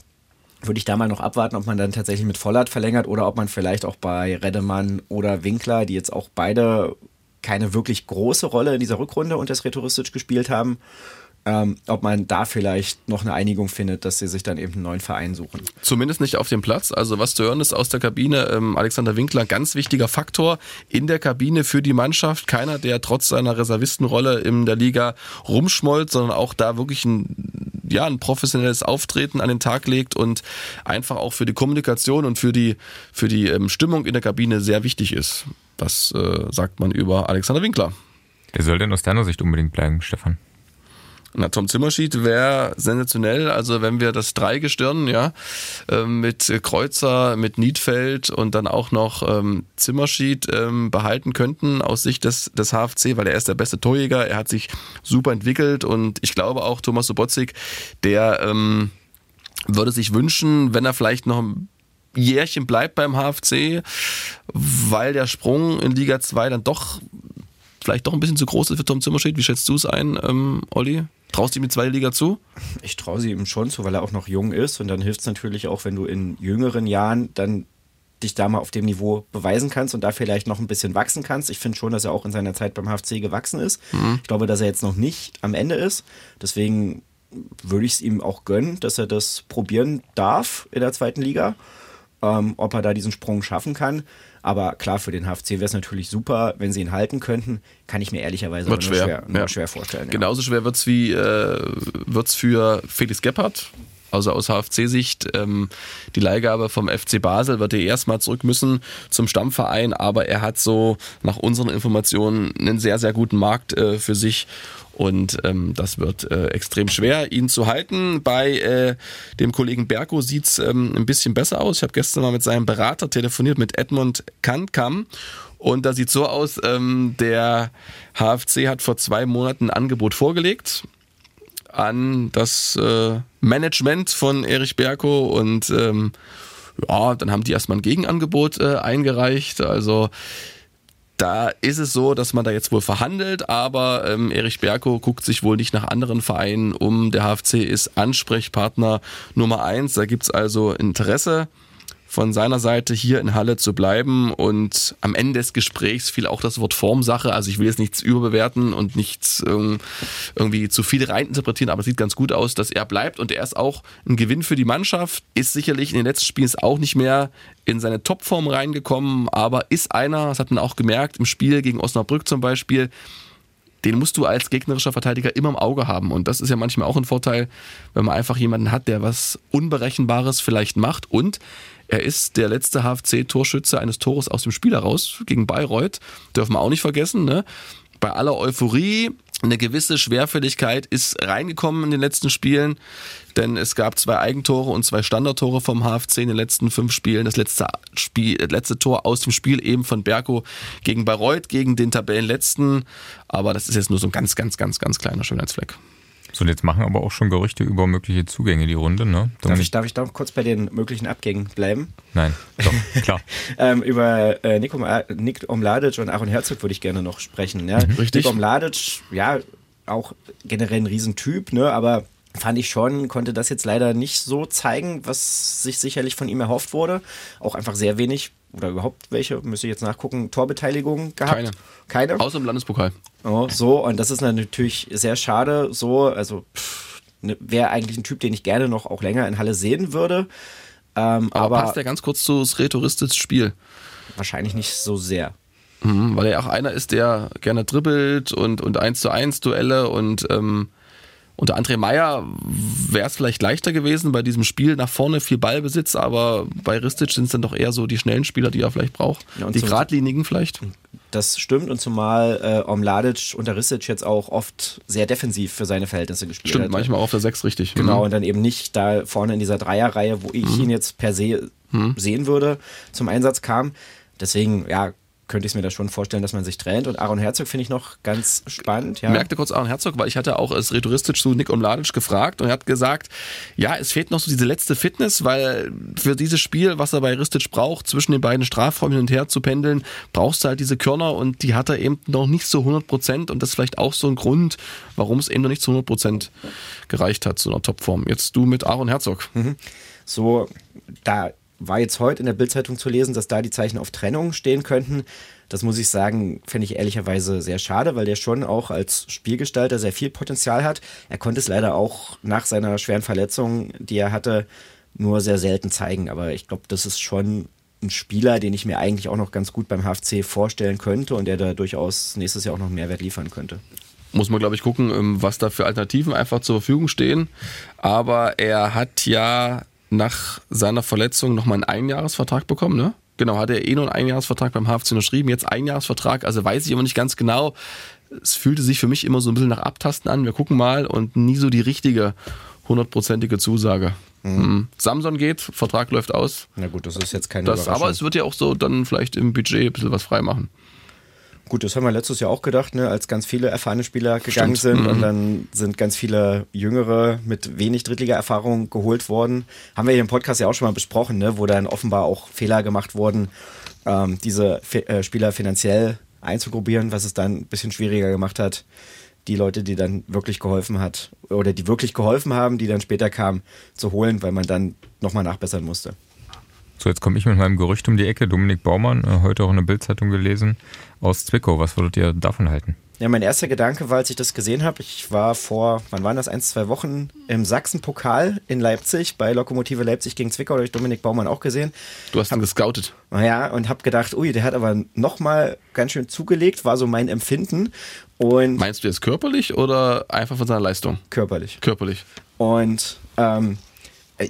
würde ich da mal noch abwarten, ob man dann tatsächlich mit Vollert verlängert oder ob man vielleicht auch bei Redemann oder Winkler, die jetzt auch beide keine wirklich große Rolle in dieser Rückrunde unter Sretoristic gespielt haben, ähm, ob man da vielleicht noch eine Einigung findet, dass sie sich dann eben einen neuen Verein suchen. Zumindest nicht auf dem Platz. Also was zu hören ist aus der Kabine, ähm, Alexander Winkler, ganz wichtiger Faktor in der Kabine für die Mannschaft. Keiner, der trotz seiner Reservistenrolle in der Liga rumschmollt, sondern auch da wirklich ein, ja, ein professionelles Auftreten an den Tag legt und einfach auch für die Kommunikation und für die, für die ähm, Stimmung in der Kabine sehr wichtig ist. Das äh, sagt man über Alexander Winkler. Wer soll denn aus deiner Sicht unbedingt bleiben, Stefan? Na, Tom Zimmerschied wäre sensationell. Also wenn wir das Dreigestirn, ja, ähm, mit Kreuzer, mit Niedfeld und dann auch noch ähm, Zimmerschied ähm, behalten könnten aus Sicht des, des HFC, weil er ist der beste Torjäger. Er hat sich super entwickelt und ich glaube auch Thomas Sobotzig, der ähm, würde sich wünschen, wenn er vielleicht noch ein Jährchen bleibt beim HFC, weil der Sprung in Liga 2 dann doch vielleicht doch ein bisschen zu groß ist für Tom Zimmerschied. Wie schätzt du es ein, ähm, Olli? Traust du ihm die zweite Liga zu? Ich traue sie ihm schon zu, weil er auch noch jung ist und dann hilft es natürlich auch, wenn du in jüngeren Jahren dann dich da mal auf dem Niveau beweisen kannst und da vielleicht noch ein bisschen wachsen kannst. Ich finde schon, dass er auch in seiner Zeit beim HFC gewachsen ist. Mhm. Ich glaube, dass er jetzt noch nicht am Ende ist. Deswegen würde ich es ihm auch gönnen, dass er das probieren darf in der zweiten Liga. Ähm, ob er da diesen Sprung schaffen kann. Aber klar, für den HFC wäre es natürlich super, wenn sie ihn halten könnten. Kann ich mir ehrlicherweise wird schwer. schwer, nur ja. schwer vorstellen. Ja. Genauso schwer wird es wie äh, wird's für Felix Gebhardt. Also aus HFC-Sicht, ähm, die Leihgabe vom FC Basel wird er erstmal zurück müssen zum Stammverein, aber er hat so nach unseren Informationen einen sehr, sehr guten Markt äh, für sich und ähm, das wird äh, extrem schwer, ihn zu halten. Bei äh, dem Kollegen Berko sieht's ähm, ein bisschen besser aus. Ich habe gestern mal mit seinem Berater telefoniert, mit Edmund Kankam. Und da sieht so aus, ähm, der HFC hat vor zwei Monaten ein Angebot vorgelegt an das äh, Management von Erich Berko und ähm, ja, dann haben die erstmal ein Gegenangebot äh, eingereicht. Also da ist es so, dass man da jetzt wohl verhandelt, aber ähm, Erich Berko guckt sich wohl nicht nach anderen Vereinen um. Der HFC ist Ansprechpartner Nummer eins. Da gibt's also Interesse von seiner Seite hier in Halle zu bleiben. Und am Ende des Gesprächs fiel auch das Wort Formsache. Also ich will jetzt nichts überbewerten und nichts irgendwie zu viel reininterpretieren, aber es sieht ganz gut aus, dass er bleibt. Und er ist auch ein Gewinn für die Mannschaft, ist sicherlich in den letzten Spielen auch nicht mehr in seine Topform reingekommen, aber ist einer, das hat man auch gemerkt, im Spiel gegen Osnabrück zum Beispiel, den musst du als gegnerischer Verteidiger immer im Auge haben. Und das ist ja manchmal auch ein Vorteil, wenn man einfach jemanden hat, der was Unberechenbares vielleicht macht. Und er ist der letzte HFC-Torschütze eines Tores aus dem Spiel heraus gegen Bayreuth. Dürfen wir auch nicht vergessen. Ne? Bei aller Euphorie, eine gewisse Schwerfälligkeit ist reingekommen in den letzten Spielen, denn es gab zwei Eigentore und zwei Standardtore vom HFC in den letzten fünf Spielen. Das letzte, Spiel, das letzte Tor aus dem Spiel eben von Berko gegen Bayreuth, gegen den Tabellenletzten. Aber das ist jetzt nur so ein ganz, ganz, ganz, ganz kleiner Schönheitsfleck. So, und jetzt machen aber auch schon Gerüchte über mögliche Zugänge die Runde, ne? Darf ich, darf ich da kurz bei den möglichen Abgängen bleiben? Nein, doch, klar. ähm, über äh, Nick, Nick Omladic und Aaron Herzog würde ich gerne noch sprechen. Ja? Mhm, richtig. Nick Omladic, ja, auch generell ein Riesentyp, ne? aber fand ich schon, konnte das jetzt leider nicht so zeigen, was sich sicherlich von ihm erhofft wurde. Auch einfach sehr wenig oder überhaupt welche, müsste ich jetzt nachgucken, Torbeteiligung gehabt. Keine. Keine? Außer im Landespokal. Oh, so, und das ist natürlich sehr schade. So, also ne, wäre eigentlich ein Typ, den ich gerne noch auch länger in Halle sehen würde. Ähm, Aber, aber passt der ganz kurz zu Retoristis Spiel? wahrscheinlich nicht so sehr. Mhm, weil er auch einer ist, der gerne dribbelt und, und 1 zu 1 Duelle und ähm, unter André Meyer wäre es vielleicht leichter gewesen bei diesem Spiel nach vorne viel Ballbesitz, aber bei Ristic sind es dann doch eher so die schnellen Spieler, die er vielleicht braucht. Ja, und die zum- geradlinigen vielleicht. Das stimmt und zumal äh, Omladic unter Risic jetzt auch oft sehr defensiv für seine Verhältnisse gespielt Stimmt, hat. manchmal auf der 6 richtig. Genau, Mhm. und dann eben nicht da vorne in dieser Dreierreihe, wo ich ihn jetzt per se sehen würde, zum Einsatz kam. Deswegen, ja, könnte ich mir da schon vorstellen, dass man sich trennt. Und Aaron Herzog finde ich noch ganz spannend. Ja. Merkte kurz Aaron Herzog, weil ich hatte auch es rhetoristisch zu Nick Omladic gefragt und er hat gesagt, ja, es fehlt noch so diese letzte Fitness, weil für dieses Spiel, was er bei Ristic braucht, zwischen den beiden Strafräumen hin und her zu pendeln, brauchst du halt diese Körner und die hat er eben noch nicht so 100 Prozent und das ist vielleicht auch so ein Grund, warum es eben noch nicht zu 100 Prozent gereicht hat zu einer Topform. Jetzt du mit Aaron Herzog. Mhm. So, da war jetzt heute in der Bildzeitung zu lesen, dass da die Zeichen auf Trennung stehen könnten. Das muss ich sagen, finde ich ehrlicherweise sehr schade, weil der schon auch als Spielgestalter sehr viel Potenzial hat. Er konnte es leider auch nach seiner schweren Verletzung, die er hatte, nur sehr selten zeigen. Aber ich glaube, das ist schon ein Spieler, den ich mir eigentlich auch noch ganz gut beim HFC vorstellen könnte und der da durchaus nächstes Jahr auch noch Mehrwert liefern könnte muss man, glaube ich, gucken, ähm, was da für Alternativen einfach zur Verfügung stehen. Aber er hat ja nach seiner Verletzung nochmal einen Einjahresvertrag bekommen, ne? Genau, hat er eh nur einen Einjahresvertrag beim HFC unterschrieben, jetzt Einjahresvertrag, also weiß ich immer nicht ganz genau. Es fühlte sich für mich immer so ein bisschen nach Abtasten an, wir gucken mal und nie so die richtige hundertprozentige Zusage. Mhm. mhm. Samson geht, Vertrag läuft aus. Na gut, das ist jetzt keine das, Aber es wird ja auch so dann vielleicht im Budget ein bisschen was freimachen. Gut, das haben wir letztes Jahr auch gedacht, ne, als ganz viele erfahrene Spieler gegangen Stimmt. sind mhm. und dann sind ganz viele Jüngere mit wenig Drittliga-Erfahrung geholt worden. Haben wir hier im Podcast ja auch schon mal besprochen, ne, wo dann offenbar auch Fehler gemacht wurden, ähm, diese Fe äh, Spieler finanziell einzugruppieren, was es dann ein bisschen schwieriger gemacht hat, die Leute, die dann wirklich geholfen hat oder die wirklich geholfen haben, die dann später kamen, zu holen, weil man dann nochmal nachbessern musste. So, jetzt komme ich mit meinem Gerücht um die Ecke. Dominik Baumann, äh, heute auch in der Bildzeitung gelesen, aus Zwickau. Was würdet ihr davon halten? Ja, mein erster Gedanke war, als ich das gesehen habe, ich war vor, wann waren das, ein, zwei Wochen im Sachsen-Pokal in Leipzig, bei Lokomotive Leipzig gegen Zwickau, da habe ich Dominik Baumann auch gesehen. Du hast ihn gescoutet. Naja, und habe gedacht, ui, der hat aber nochmal ganz schön zugelegt, war so mein Empfinden. Und Meinst du jetzt körperlich oder einfach von seiner Leistung? Körperlich. Körperlich. Und ähm,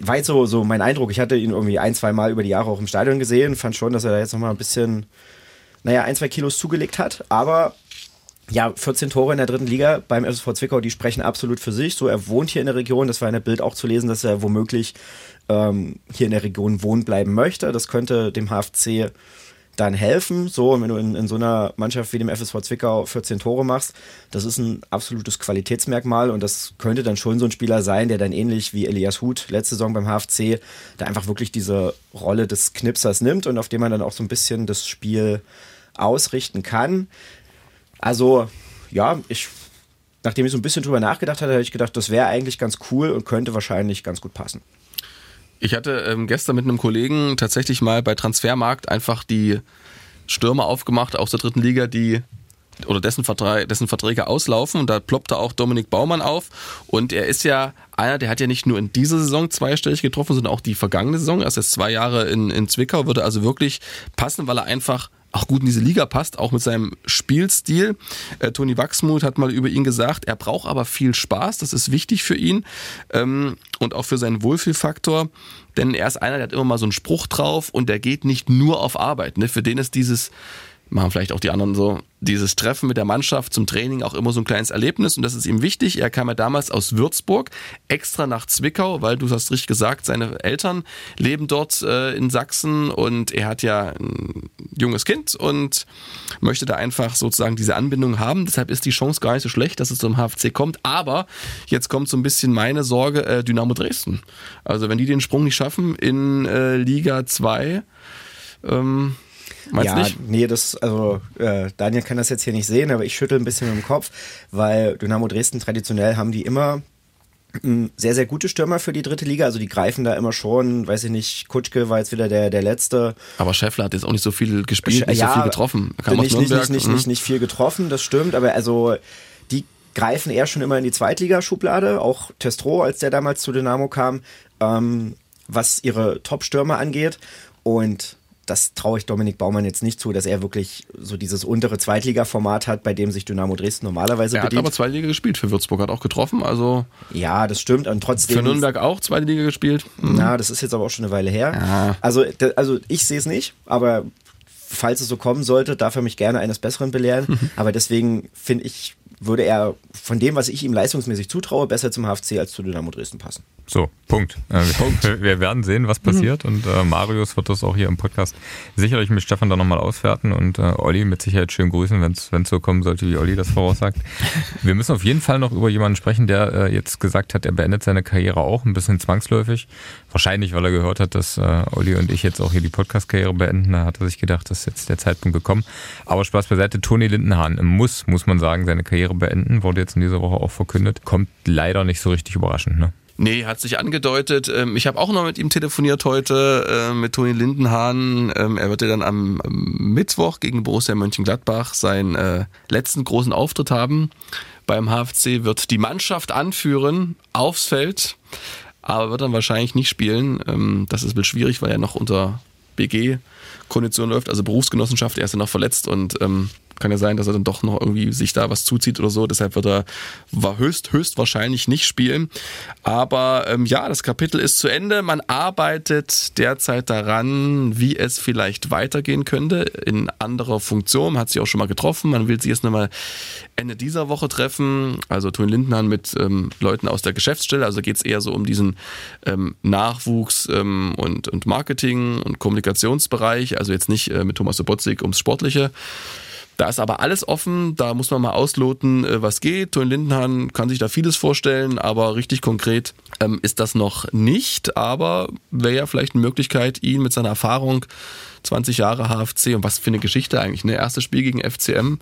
war jetzt so, so mein Eindruck. Ich hatte ihn irgendwie ein, zwei Mal über die Jahre auch im Stadion gesehen, fand schon, dass er da jetzt nochmal ein bisschen, naja, ein, zwei Kilos zugelegt hat. Aber ja, 14 Tore in der dritten Liga beim FSV Zwickau, die sprechen absolut für sich. So, er wohnt hier in der Region. Das war in der Bild auch zu lesen, dass er womöglich ähm, hier in der Region wohnen bleiben möchte. Das könnte dem HFC dann helfen. So, wenn du in, in so einer Mannschaft wie dem FSV Zwickau 14 Tore machst, das ist ein absolutes Qualitätsmerkmal und das könnte dann schon so ein Spieler sein, der dann ähnlich wie Elias Huth letzte Saison beim HFC da einfach wirklich diese Rolle des Knipsers nimmt und auf dem man dann auch so ein bisschen das Spiel ausrichten kann. Also, ja, ich, nachdem ich so ein bisschen drüber nachgedacht hatte, habe ich gedacht, das wäre eigentlich ganz cool und könnte wahrscheinlich ganz gut passen. Ich hatte ähm, gestern mit einem Kollegen tatsächlich mal bei Transfermarkt einfach die Stürmer aufgemacht aus der dritten Liga, die oder dessen, Verträ dessen Verträge auslaufen und da ploppte auch Dominik Baumann auf und er ist ja einer, der hat ja nicht nur in dieser Saison zweistellig getroffen, sondern auch die vergangene Saison. Er ist jetzt zwei Jahre in, in Zwickau, würde also wirklich passen, weil er einfach auch gut in diese Liga passt, auch mit seinem Spielstil. Äh, Toni Wachsmuth hat mal über ihn gesagt, er braucht aber viel Spaß, das ist wichtig für ihn ähm, und auch für seinen Wohlfühlfaktor, denn er ist einer, der hat immer mal so einen Spruch drauf und der geht nicht nur auf Arbeit. Ne? Für den ist dieses machen vielleicht auch die anderen so, dieses Treffen mit der Mannschaft zum Training auch immer so ein kleines Erlebnis und das ist ihm wichtig. Er kam ja damals aus Würzburg extra nach Zwickau, weil du hast richtig gesagt, seine Eltern leben dort äh, in Sachsen und er hat ja ein junges Kind und möchte da einfach sozusagen diese Anbindung haben. Deshalb ist die Chance gar nicht so schlecht, dass es zum HFC kommt. Aber jetzt kommt so ein bisschen meine Sorge, äh, Dynamo Dresden. Also wenn die den Sprung nicht schaffen in äh, Liga 2, ähm, Meinst ja, nicht? nee, das, also äh, Daniel kann das jetzt hier nicht sehen, aber ich schüttel ein bisschen mit dem Kopf, weil Dynamo Dresden traditionell haben die immer hm, sehr, sehr gute Stürmer für die dritte Liga. Also die greifen da immer schon, weiß ich nicht, Kutschke war jetzt wieder der, der Letzte. Aber Schäffler hat jetzt auch nicht so viel gespielt, nicht ja, so viel getroffen. Kam nicht, nicht, nicht, nicht, mhm. nicht, nicht viel getroffen, das stimmt, aber also die greifen eher schon immer in die Zweitligaschublade, auch Testro, als der damals zu Dynamo kam, ähm, was ihre Top-Stürmer angeht. Und das traue ich Dominik Baumann jetzt nicht zu, dass er wirklich so dieses untere Zweitliga-Format hat, bei dem sich Dynamo Dresden normalerweise er bedient. Er hat aber Zweitliga gespielt für Würzburg, hat auch getroffen, also. Ja, das stimmt und trotzdem. Für Nürnberg auch Zweite Liga gespielt. Mhm. Na, das ist jetzt aber auch schon eine Weile her. Ja. Also, also ich sehe es nicht, aber falls es so kommen sollte, darf er mich gerne eines Besseren belehren. Mhm. Aber deswegen finde ich würde er von dem, was ich ihm leistungsmäßig zutraue, besser zum HFC als zu Dynamo Dresden passen. So, Punkt. Äh, wir, wir werden sehen, was passiert mhm. und äh, Marius wird das auch hier im Podcast sicherlich mit Stefan dann nochmal auswerten und äh, Olli mit Sicherheit schön grüßen, wenn es so kommen sollte, wie Olli das voraussagt. Wir müssen auf jeden Fall noch über jemanden sprechen, der äh, jetzt gesagt hat, er beendet seine Karriere auch ein bisschen zwangsläufig. Wahrscheinlich, weil er gehört hat, dass äh, Olli und ich jetzt auch hier die Podcast-Karriere beenden. Da hat er sich gedacht, das ist jetzt der Zeitpunkt gekommen. Aber Spaß beiseite, Toni Lindenhahn muss, muss man sagen, seine Karriere beenden, wurde jetzt in dieser Woche auch verkündet. Kommt leider nicht so richtig überraschend, ne? Nee, hat sich angedeutet. Ähm, ich habe auch noch mit ihm telefoniert heute, äh, mit Toni Lindenhahn. Ähm, er wird ja dann am Mittwoch gegen Borussia Mönchengladbach seinen äh, letzten großen Auftritt haben. Beim HFC wird die Mannschaft anführen aufs Feld, aber wird dann wahrscheinlich nicht spielen. Ähm, das ist ein bisschen schwierig, weil er noch unter BG-Kondition läuft, also Berufsgenossenschaft. Er ist ja noch verletzt und kann ja sein, dass er dann doch noch irgendwie sich da was zuzieht oder so. Deshalb wird er war höchst, höchst wahrscheinlich nicht spielen. Aber ähm, ja, das Kapitel ist zu Ende. Man arbeitet derzeit daran, wie es vielleicht weitergehen könnte in anderer Funktion. Man hat sich auch schon mal getroffen. Man will sich jetzt nochmal Ende dieser Woche treffen. Also Toni Lindner mit ähm, Leuten aus der Geschäftsstelle. Also geht es eher so um diesen ähm, Nachwuchs ähm, und, und Marketing und Kommunikationsbereich. Also jetzt nicht äh, mit Thomas Sobotzig ums Sportliche. Da ist aber alles offen, da muss man mal ausloten, äh, was geht. Ton Lindenhahn kann sich da vieles vorstellen, aber richtig konkret ähm, ist das noch nicht. Aber wäre ja vielleicht eine Möglichkeit, ihn mit seiner Erfahrung, 20 Jahre HFC und was für eine Geschichte eigentlich, ne? Erstes Spiel gegen FCM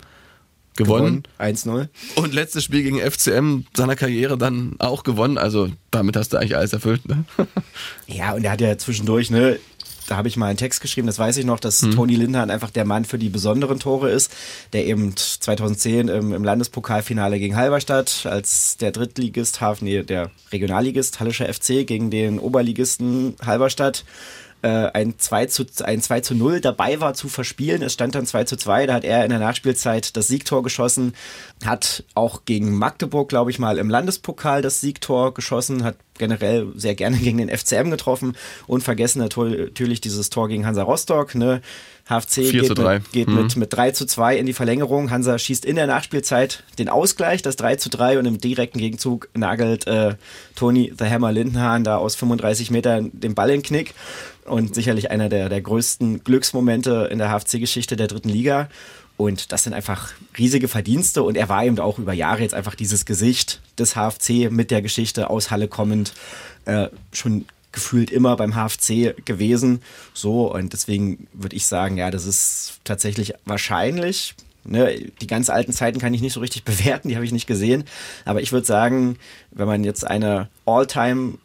gewonnen. gewonnen 1-0. Und letztes Spiel gegen FCM seiner Karriere dann auch gewonnen. Also damit hast du eigentlich alles erfüllt. Ne? Ja, und er hat ja zwischendurch, ne, da habe ich mal einen Text geschrieben, das weiß ich noch, dass mhm. Toni Lindhardt einfach der Mann für die besonderen Tore ist, der eben 2010 im, im Landespokalfinale gegen Halberstadt als der Drittligist, nee, der Regionalligist Hallischer FC gegen den Oberligisten Halberstadt äh, ein, 2 zu, ein 2 zu 0 dabei war zu verspielen. Es stand dann 2 zu 2. Da hat er in der Nachspielzeit das Siegtor geschossen, hat auch gegen Magdeburg, glaube ich, mal im Landespokal das Siegtor geschossen, hat generell sehr gerne gegen den FCM getroffen und vergessen natürlich dieses Tor gegen Hansa Rostock. Ne? HFC geht, mit, geht mhm. mit, mit 3 zu 2 in die Verlängerung. Hansa schießt in der Nachspielzeit den Ausgleich, das 3 zu 3 und im direkten Gegenzug nagelt äh, Toni The Hammer Lindenhahn da aus 35 Metern den Ball in den Knick und sicherlich einer der, der größten Glücksmomente in der HFC-Geschichte der dritten Liga. Und das sind einfach riesige Verdienste und er war eben auch über Jahre jetzt einfach dieses Gesicht des HFC mit der Geschichte aus Halle kommend äh, schon gefühlt immer beim HFC gewesen. So und deswegen würde ich sagen, ja, das ist tatsächlich wahrscheinlich. Ne, die ganz alten Zeiten kann ich nicht so richtig bewerten, die habe ich nicht gesehen. Aber ich würde sagen, wenn man jetzt eine All-Time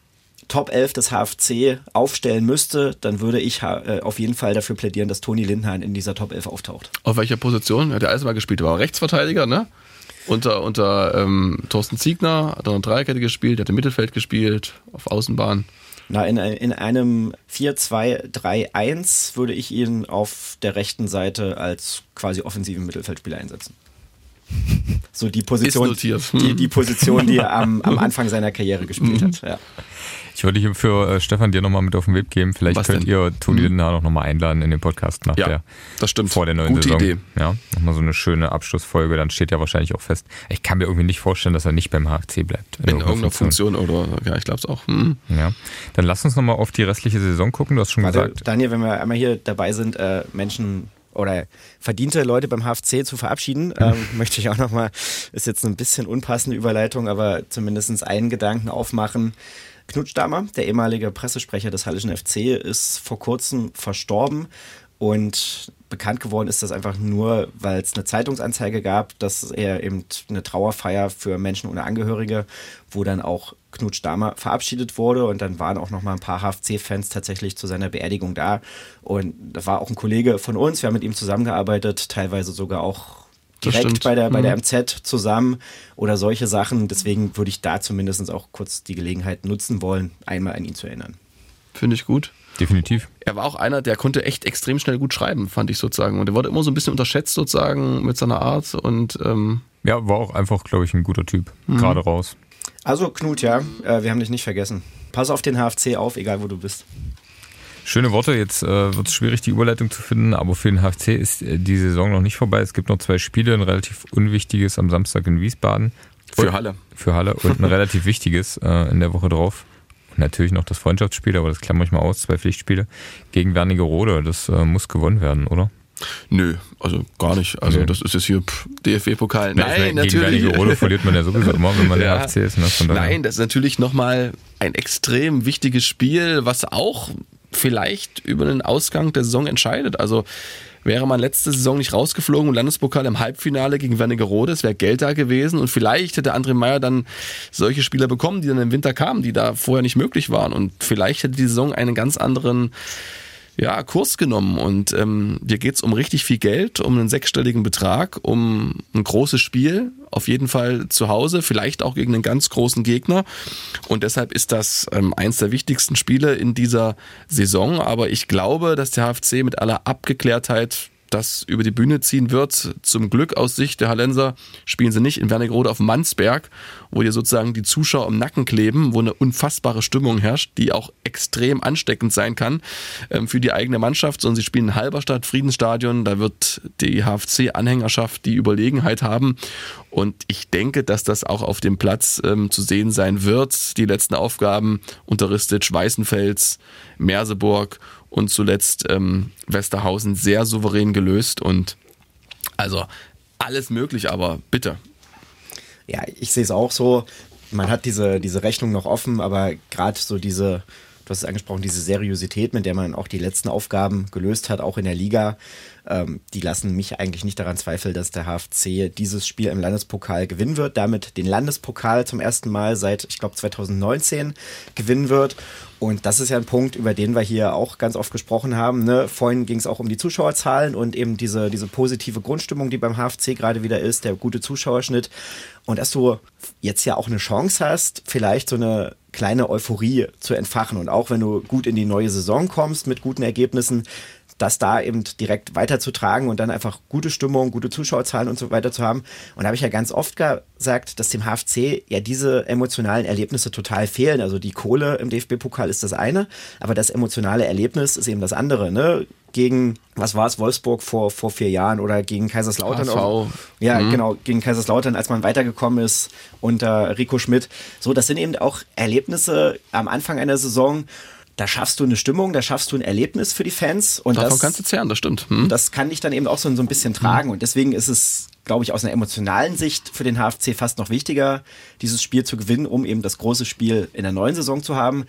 Top 11 des HFC aufstellen müsste, dann würde ich äh, auf jeden Fall dafür plädieren, dass Toni Lindheim in dieser Top 11 auftaucht. Auf welcher Position? Hat er alles mal gespielt? War Rechtsverteidiger, ne? Unter, unter ähm, Thorsten Ziegner hat er eine Dreikette gespielt, er hat im Mittelfeld gespielt, auf Außenbahn. Na, in, in einem 4-2-3-1 würde ich ihn auf der rechten Seite als quasi offensiven Mittelfeldspieler einsetzen. So die Position, die, die Position, die er am, am Anfang seiner Karriere gespielt hat. Ja. Ich würde hier für äh, Stefan dir nochmal mit auf den Weg geben. Vielleicht Was könnt denn? ihr Toni mhm. Lindner noch nochmal einladen in den Podcast nach ja, der, das stimmt. vor der neuen Gute Saison. Idee. Ja, nochmal so eine schöne Abschlussfolge. Dann steht ja wahrscheinlich auch fest. Ich kann mir irgendwie nicht vorstellen, dass er nicht beim HFC bleibt. In, in irgendeiner Funktion. Funktion. oder, ja, ich glaube es auch. Hm. Ja, dann lass uns nochmal auf die restliche Saison gucken. Du hast schon Warte, gesagt. Daniel, wenn wir einmal hier dabei sind, äh, Menschen oder verdiente Leute beim HFC zu verabschieden, ähm, möchte ich auch nochmal, ist jetzt ein bisschen unpassende Überleitung, aber zumindest einen Gedanken aufmachen. Knut Stammer, der ehemalige Pressesprecher des Hallischen FC, ist vor kurzem verstorben. Und bekannt geworden ist das einfach nur, weil es eine Zeitungsanzeige gab, dass er eben eine Trauerfeier für Menschen ohne Angehörige, wo dann auch Knut Stamer verabschiedet wurde und dann waren auch noch mal ein paar HFC-Fans tatsächlich zu seiner Beerdigung da und da war auch ein Kollege von uns, wir haben mit ihm zusammengearbeitet, teilweise sogar auch direkt bei der, bei der MZ mhm. zusammen oder solche Sachen. Deswegen würde ich da zumindest auch kurz die Gelegenheit nutzen wollen, einmal an ihn zu erinnern. Finde ich gut. Definitiv. Er war auch einer, der konnte echt extrem schnell gut schreiben, fand ich sozusagen. Und er wurde immer so ein bisschen unterschätzt sozusagen mit seiner Art und ähm ja, war auch einfach, glaube ich, ein guter Typ. Mhm. Gerade raus. Also Knut, ja, äh, wir haben dich nicht vergessen. Pass auf den HFC auf, egal wo du bist. Schöne Worte, jetzt äh, wird es schwierig, die Überleitung zu finden, aber für den HFC ist äh, die Saison noch nicht vorbei. Es gibt noch zwei Spiele, ein relativ unwichtiges am Samstag in Wiesbaden. Für Halle. Für Halle und ein relativ wichtiges äh, in der Woche drauf. Und natürlich noch das Freundschaftsspiel, aber das klammere ich mal aus, zwei Pflichtspiele gegen Wernigerode. Das äh, muss gewonnen werden, oder? Nö, also gar nicht. Also nee. das ist jetzt hier DFB-Pokal. Nein, Nein natürlich. Gegen Wernigerode verliert man ja sowieso immer, wenn man ja. der HFC ist. Ne? Nein, das ist natürlich nochmal ein extrem wichtiges Spiel, was auch vielleicht über den Ausgang der Saison entscheidet. Also wäre man letzte Saison nicht rausgeflogen im Landespokal im Halbfinale gegen Wernigerode, es wäre Geld da gewesen und vielleicht hätte André Meyer dann solche Spieler bekommen, die dann im Winter kamen, die da vorher nicht möglich waren und vielleicht hätte die Saison einen ganz anderen ja, Kurs genommen und ähm, hier geht's um richtig viel Geld, um einen sechsstelligen Betrag, um ein großes Spiel, auf jeden Fall zu Hause, vielleicht auch gegen einen ganz großen Gegner. Und deshalb ist das ähm, eins der wichtigsten Spiele in dieser Saison, aber ich glaube, dass der HFC mit aller Abgeklärtheit das über die Bühne ziehen wird. Zum Glück aus Sicht der Hallenser spielen sie nicht in Wernigerode auf Mansberg, wo dir sozusagen die Zuschauer im Nacken kleben, wo eine unfassbare Stimmung herrscht, die auch extrem ansteckend sein kann ähm, für die eigene Mannschaft, sondern sie spielen in Halberstadt, Friedensstadion, da wird die HFC-Anhängerschaft die Überlegenheit haben und ich denke, dass das auch auf dem Platz ähm, zu sehen sein wird. Die letzten Aufgaben unter Ristic, Weißenfels, Merseburg und zuletzt ähm, Westerhausen sehr souverän gelöst und also alles möglich, aber bitte. Ja, ich sehe es auch so. Man hat diese, diese Rechnung noch offen, aber gerade so diese, du hast es angesprochen, diese Seriosität, mit der man auch die letzten Aufgaben gelöst hat, auch in der Liga, ähm, die lassen mich eigentlich nicht daran zweifeln, dass der HFC dieses Spiel im Landespokal gewinnen wird, damit den Landespokal zum ersten Mal seit, ich glaube, 2019 gewinnen wird. Und das ist ja ein Punkt, über den wir hier auch ganz oft gesprochen haben. Ne? Vorhin ging es auch um die Zuschauerzahlen und eben diese, diese positive Grundstimmung, die beim HFC gerade wieder ist, der gute Zuschauerschnitt. Und dass du jetzt ja auch eine Chance hast, vielleicht so eine kleine Euphorie zu entfachen. Und auch wenn du gut in die neue Saison kommst mit guten Ergebnissen, das da eben direkt weiterzutragen und dann einfach gute Stimmung, gute Zuschauerzahlen und so weiter zu haben. Und da habe ich ja ganz oft gesagt, dass dem HFC ja diese emotionalen Erlebnisse total fehlen. Also die Kohle im DFB-Pokal ist das eine, aber das emotionale Erlebnis ist eben das andere. Ne? Gegen, was war es, Wolfsburg vor, vor vier Jahren oder gegen Kaiserslautern. Auch, ja, mhm. genau, gegen Kaiserslautern, als man weitergekommen ist unter Rico Schmidt. So, das sind eben auch Erlebnisse am Anfang einer Saison, da schaffst du eine Stimmung, da schaffst du ein Erlebnis für die Fans. Und Davon das, kannst du zehren, das stimmt. Hm. Das kann dich dann eben auch so, so ein bisschen tragen. Hm. Und deswegen ist es, glaube ich, aus einer emotionalen Sicht für den HFC fast noch wichtiger, dieses Spiel zu gewinnen, um eben das große Spiel in der neuen Saison zu haben.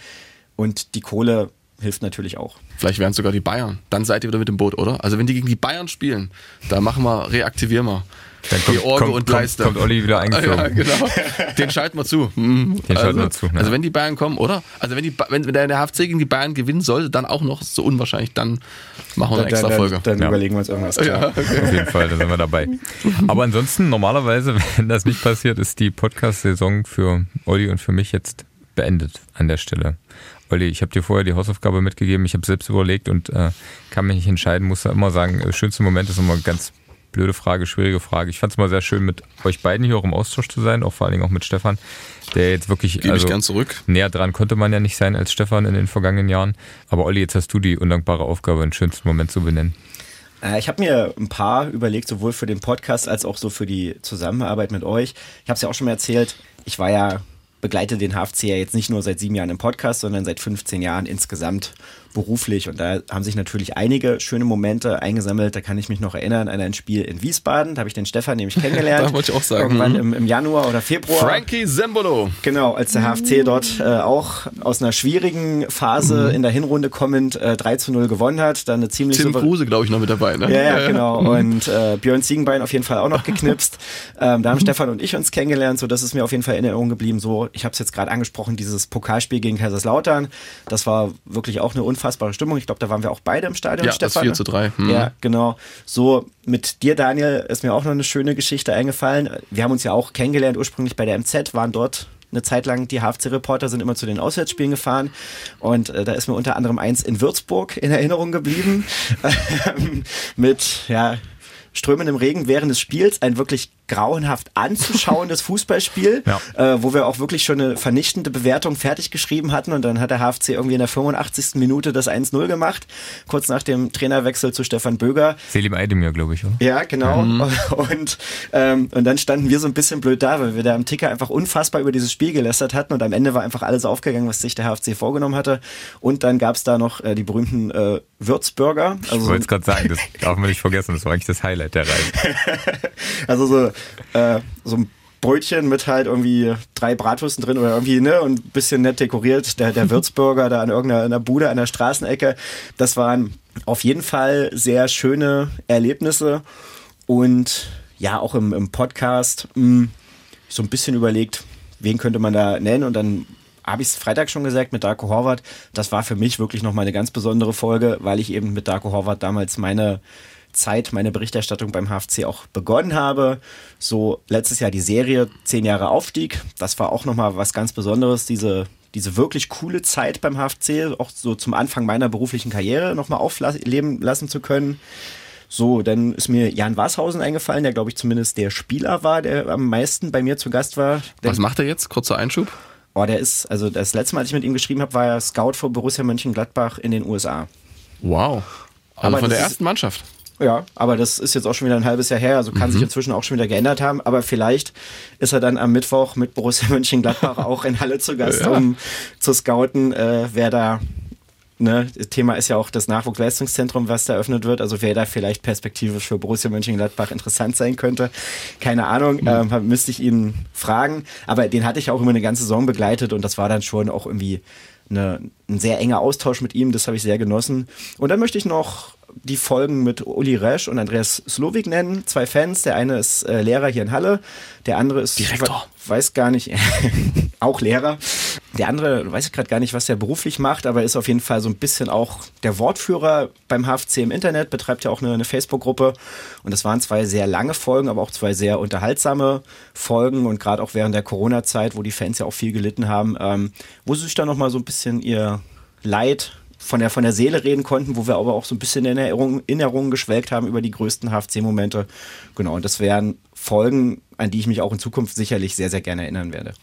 Und die Kohle hilft natürlich auch. Vielleicht wären es sogar die Bayern. Dann seid ihr wieder mit dem Boot, oder? Also wenn die gegen die Bayern spielen, da machen wir, reaktivieren wir. Dann kommt, die Orgel kommt, und Leister. Kommt, kommt Olli wieder eingeflogen. Ja, genau. Den schalten wir zu. Mhm. Den also, schalten wir zu. Ja. Also wenn die Bayern kommen, oder? Also wenn, die, wenn, wenn der HFC gegen die Bayern gewinnen sollte, dann auch noch so unwahrscheinlich, dann machen wir eine extra dann, Folge. Dann, dann ja. überlegen wir uns irgendwas. Klar. Ja, okay. Auf jeden Fall, da sind wir dabei. Aber ansonsten, normalerweise, wenn das nicht passiert, ist die Podcast-Saison für Olli und für mich jetzt beendet an der Stelle. Olli, ich habe dir vorher die Hausaufgabe mitgegeben, ich habe selbst überlegt und äh, kann mich nicht entscheiden, muss immer sagen, der schönste Moment ist immer ganz blöde Frage, schwierige Frage. Ich fand es mal sehr schön, mit euch beiden hier auch im Austausch zu sein, auch vor allen Dingen auch mit Stefan, der jetzt wirklich Gebe also, ich gern zurück. näher dran konnte man ja nicht sein als Stefan in den vergangenen Jahren. Aber Olli, jetzt hast du die undankbare Aufgabe, den schönsten Moment zu benennen. Äh, ich habe mir ein paar überlegt, sowohl für den Podcast als auch so für die Zusammenarbeit mit euch. Ich habe es ja auch schon mal erzählt, ich war ja begleite den HFC ja jetzt nicht nur seit sieben Jahren im Podcast, sondern seit 15 Jahren insgesamt beruflich. Und da haben sich natürlich einige schöne Momente eingesammelt. Da kann ich mich noch erinnern an ein Spiel in Wiesbaden. Da habe ich den Stefan nämlich kennengelernt. da wollte ich auch sagen. Irgendwann im, im Januar oder Februar. Frankie Zembolo. Genau, als der HFC dort äh, auch aus einer schwierigen Phase mhm. in der Hinrunde kommend äh, 3 zu 0 gewonnen hat. Dann eine ziemlich Tim Kruse, glaube ich, noch mit dabei. Ne? Ja, ja, genau. Und äh, Björn Ziegenbein auf jeden Fall auch noch geknipst. ähm, da haben Stefan und ich uns kennengelernt. So, das ist mir auf jeden Fall in Erinnerung geblieben. So, ich habe es jetzt gerade angesprochen, dieses Pokalspiel gegen Kaiserslautern. Das war wirklich auch eine unfassbare Stimmung. Ich glaube, da waren wir auch beide im Stadion, ja, Stefan. Das 4 zu 3. Hm. Ja, genau. So mit dir, Daniel, ist mir auch noch eine schöne Geschichte eingefallen. Wir haben uns ja auch kennengelernt, ursprünglich bei der MZ, waren dort eine Zeit lang die HFC-Reporter sind immer zu den Auswärtsspielen gefahren und äh, da ist mir unter anderem eins in Würzburg in Erinnerung geblieben mit ja strömendem Regen während des Spiels ein wirklich grauenhaft anzuschauendes Fußballspiel, Ja. äh, wo wir auch wirklich schon eine vernichtende Bewertung fertig geschrieben hatten und dann hat der HFC irgendwie in der 85. Minute das 1-0 gemacht, kurz nach dem Trainerwechsel zu Stefan Böger. Selim Aydemir, glaube ich, oder? Ja, genau. Und, ähm, und dann standen wir so ein bisschen blöd da, weil wir da am Ticker einfach unfassbar über dieses Spiel gelästert hatten und am Ende war einfach alles aufgegangen, was sich der HFC vorgenommen hatte. Und dann gab's da noch äh, die berühmten äh, Würzburger. Ich Also, wollte es gerade sagen, das darf man nicht vergessen, das war eigentlich das Highlight der Reise. also so, äh, so ein Brötchen mit halt irgendwie drei Bratwürsten drin oder irgendwie, ne, und ein bisschen nett dekoriert. Der, der Würzburger da an irgendeiner einer Bude an der Straßenecke. Das waren auf jeden Fall sehr schöne Erlebnisse. Und ja, auch im, im Podcast mh, so ein bisschen überlegt, wen könnte man da nennen. Und dann habe ich es Freitag schon gesagt mit Darko Horvath. Das war für mich wirklich nochmal eine ganz besondere Folge, weil ich eben mit Darko Horvath damals meine Zeit, meine Berichterstattung beim HFC auch begonnen habe. So letztes Jahr die Serie, zehn Jahre Aufstieg. Das war auch nochmal was ganz Besonderes, diese, diese wirklich coole Zeit beim HFC, auch so zum Anfang meiner beruflichen Karriere nochmal aufleben lassen zu können. So, dann ist mir Jan Washausen eingefallen, der glaube ich zumindest der Spieler war, der am meisten bei mir zu Gast war. Der, Was macht er jetzt? Kurzer Einschub. oh, der ist, also das letzte Mal, als ich mit ihm geschrieben habe, war er Scout für Borussia Mönchengladbach in den USA. Wow. Also Aber von der ersten Mannschaft. Ja, aber das ist jetzt auch schon wieder ein halbes Jahr her, also kann sich inzwischen auch schon wieder geändert haben. Aber vielleicht ist er dann am Mittwoch mit Borussia Mönchengladbach auch in Halle zu Gast, Ja. um zu scouten, äh, wer da. Ne, das Thema ist ja auch das Nachwuchsleistungszentrum, was da eröffnet wird. Also wer da vielleicht perspektivisch für Borussia Mönchengladbach interessant sein könnte. Keine Ahnung, ähm, müsste ich ihn fragen. Aber den hatte ich auch immer eine ganze Saison begleitet und das war dann schon auch irgendwie eine, ein sehr enger Austausch mit ihm. Das habe ich sehr genossen. Und dann möchte ich noch die Folgen mit Uli Resch und Andreas Slowik nennen. Zwei Fans. Der eine ist äh, Lehrer hier in Halle. Der andere ist Direktor. we- weiß gar nicht, auch Lehrer. Der andere weiß ich gerade gar nicht, was er beruflich macht, aber ist auf jeden Fall so ein bisschen auch der Wortführer beim HFC im Internet, betreibt ja auch eine, eine Facebook-Gruppe. Und das waren zwei sehr lange Folgen, aber auch zwei sehr unterhaltsame Folgen und gerade auch während der Corona-Zeit, wo die Fans ja auch viel gelitten haben, ähm, wo sie sich dann nochmal so ein bisschen ihr Leid von der, von der Seele reden konnten, wo wir aber auch so ein bisschen in Erinnerungen, in Erinnerungen geschwelgt haben über die größten HFC-Momente. Genau, und das wären Folgen, an die ich mich auch in Zukunft sicherlich sehr, sehr gerne erinnern werde.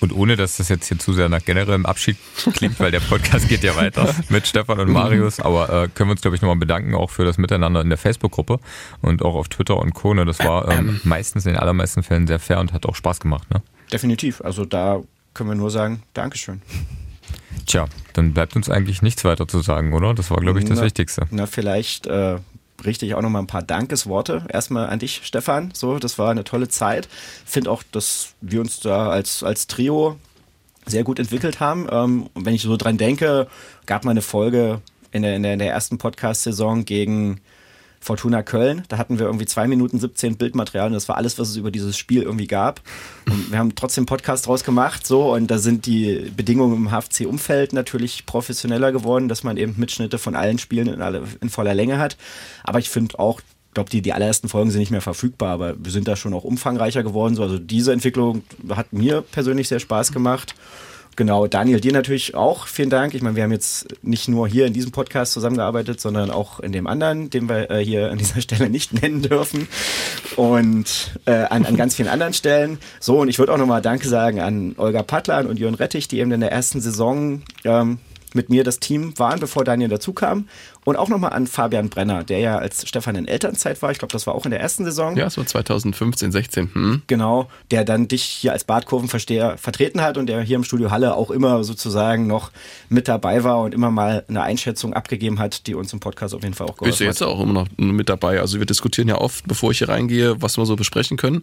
Und ohne, dass das jetzt hier zu sehr nach generellem Abschied klingt, weil der Podcast geht ja weiter mit Stefan und Marius, aber äh, können wir uns, glaube ich, nochmal bedanken auch für das Miteinander in der Facebook-Gruppe und auch auf Twitter und Co. Ne? Das war ähm, meistens in den allermeisten Fällen sehr fair und hat auch Spaß gemacht. Ne? Definitiv. Also da können wir nur sagen, Dankeschön. Tja, dann bleibt uns eigentlich nichts weiter zu sagen, oder? Das war, glaube ich, das Na, Wichtigste. Na, vielleicht äh, richte ich auch noch mal ein paar Dankesworte. Erstmal an dich, Stefan. So, das war eine tolle Zeit. Finde auch, dass wir uns da als, als Trio sehr gut entwickelt haben. Ähm, und wenn ich so dran denke, gab mal eine Folge in der, in der, in der ersten Podcast-Saison gegen Fortuna Köln. Da hatten wir irgendwie zwei Minuten 17 Bildmaterial und das war alles, was es über dieses Spiel irgendwie gab. Und wir haben trotzdem Podcast draus gemacht, so und da sind die Bedingungen im HFC-Umfeld natürlich professioneller geworden, dass man eben Mitschnitte von allen Spielen in, alle, in voller Länge hat. Aber ich finde auch, ich glaube, die, die allerersten Folgen sind nicht mehr verfügbar, aber wir sind da schon auch umfangreicher geworden. So. Also diese Entwicklung hat mir persönlich sehr Spaß gemacht. Genau, Daniel, dir natürlich auch vielen Dank. Ich meine, wir haben jetzt nicht nur hier in diesem Podcast zusammengearbeitet, sondern auch in dem anderen, den wir äh, hier an dieser Stelle nicht nennen dürfen. Und äh, an, an ganz vielen anderen Stellen. So, und ich würde auch nochmal Danke sagen an Olga Pattlan und Jörn Rettich, die eben in der ersten Saison ähm, mit mir das Team waren, bevor Daniel dazu kam. Und auch nochmal an Fabian Brenner, der ja als Stefan in Elternzeit war. Ich glaube, das war auch in der ersten Saison. Ja, so 2015, 16. Hm. Genau, der dann dich hier als Bartkurvenversteher vertreten hat und der hier im Studio Halle auch immer sozusagen noch mit dabei war und immer mal eine Einschätzung abgegeben hat, die uns im Podcast auf jeden Fall auch Ist geholfen ja hat. jetzt auch immer noch mit dabei. Also wir diskutieren ja oft, bevor ich hier reingehe, was wir so besprechen können.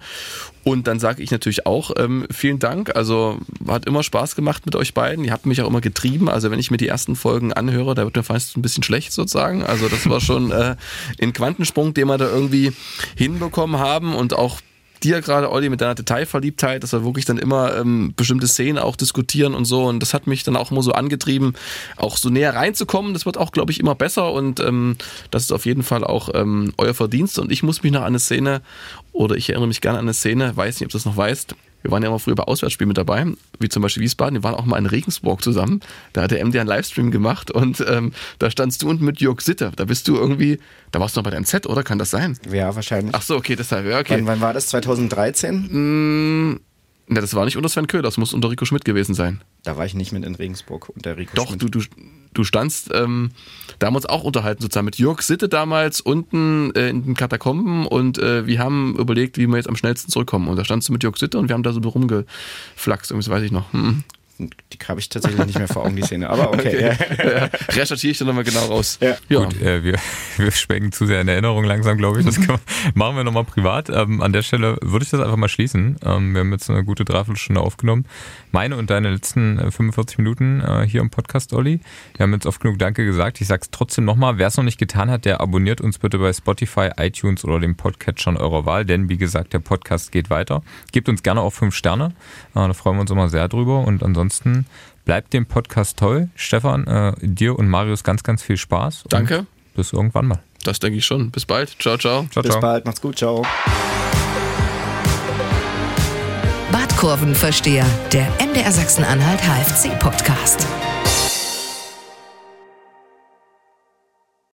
Und dann sage ich natürlich auch ähm, vielen Dank. Also hat immer Spaß gemacht mit euch beiden. Ihr habt mich auch immer getrieben. Also wenn ich mir die ersten Folgen anhöre, da wird mir fast ein bisschen schlecht sozusagen. Also das war schon äh, ein Quantensprung, den wir da irgendwie hinbekommen haben und auch dir gerade, Olli, mit deiner Detailverliebtheit, dass wir wirklich dann immer ähm, bestimmte Szenen auch diskutieren und so. Und das hat mich dann auch immer so angetrieben, auch so näher reinzukommen. Das wird auch, glaube ich, immer besser und ähm, das ist auf jeden Fall auch ähm, euer Verdienst. Und ich muss mich noch an eine Szene, oder ich erinnere mich gerne an eine Szene, weiß nicht, ob du das noch weißt, wir waren ja immer früher bei Auswärtsspielen mit dabei, wie zum Beispiel Wiesbaden, wir waren auch mal in Regensburg zusammen. Da hat der MD einen Livestream gemacht und ähm, da standst du unten mit Jörg Sitte. Da bist du irgendwie, da warst du noch bei der MZ, oder? Kann das sein? Ja, wahrscheinlich. Ach so, okay, deshalb, ja, okay. Wann, wann war das? 2013? Mm, na, das war nicht unter Sven Köhl, das muss unter Rico Schmidt gewesen sein. Da war ich nicht mit in Regensburg unter Rico Doch, Schmidt. du, du, du standst, ähm, da haben wir uns auch unterhalten, sozusagen mit Jörg Sitte damals unten äh, in den Katakomben und äh, wir haben überlegt, wie wir jetzt am schnellsten zurückkommen. Und da standst du mit Jörg Sitte und wir haben da so rumgeflaxt, das weiß ich noch. Hm. Die habe ich tatsächlich nicht mehr vor Augen, die Szene. Aber okay. okay. Ja. Recherchiere ich dann nochmal genau raus. Ja. ja. Gut, äh, wir, wir schwenken zu sehr in Erinnerung langsam, glaube ich. Das wir, machen wir nochmal privat. Ähm, an der Stelle würde ich das einfach mal schließen. Ähm, wir haben jetzt eine gute Dreiviertelstunde aufgenommen. Meine und deine letzten 45 Minuten äh, hier im Podcast, Olli. Wir haben jetzt oft genug Danke gesagt. Ich sage es trotzdem nochmal. Wer es noch nicht getan hat, der abonniert uns bitte bei Spotify, iTunes oder dem Podcatchern eurer Wahl. Denn wie gesagt, der Podcast geht weiter. Gebt uns gerne auch fünf Sterne. Äh, da freuen wir uns immer sehr drüber. Und ansonsten Ansonsten bleibt dem Podcast toll. Stefan, äh, dir und Marius ganz, ganz viel Spaß. Danke. Bis irgendwann mal. Das denke ich schon. Bis bald. Ciao, ciao. ciao Bis ciao. bald. Macht's gut. Ciao. Badkurvenversteher, der MDR Sachsen-Anhalt HFC-Podcast.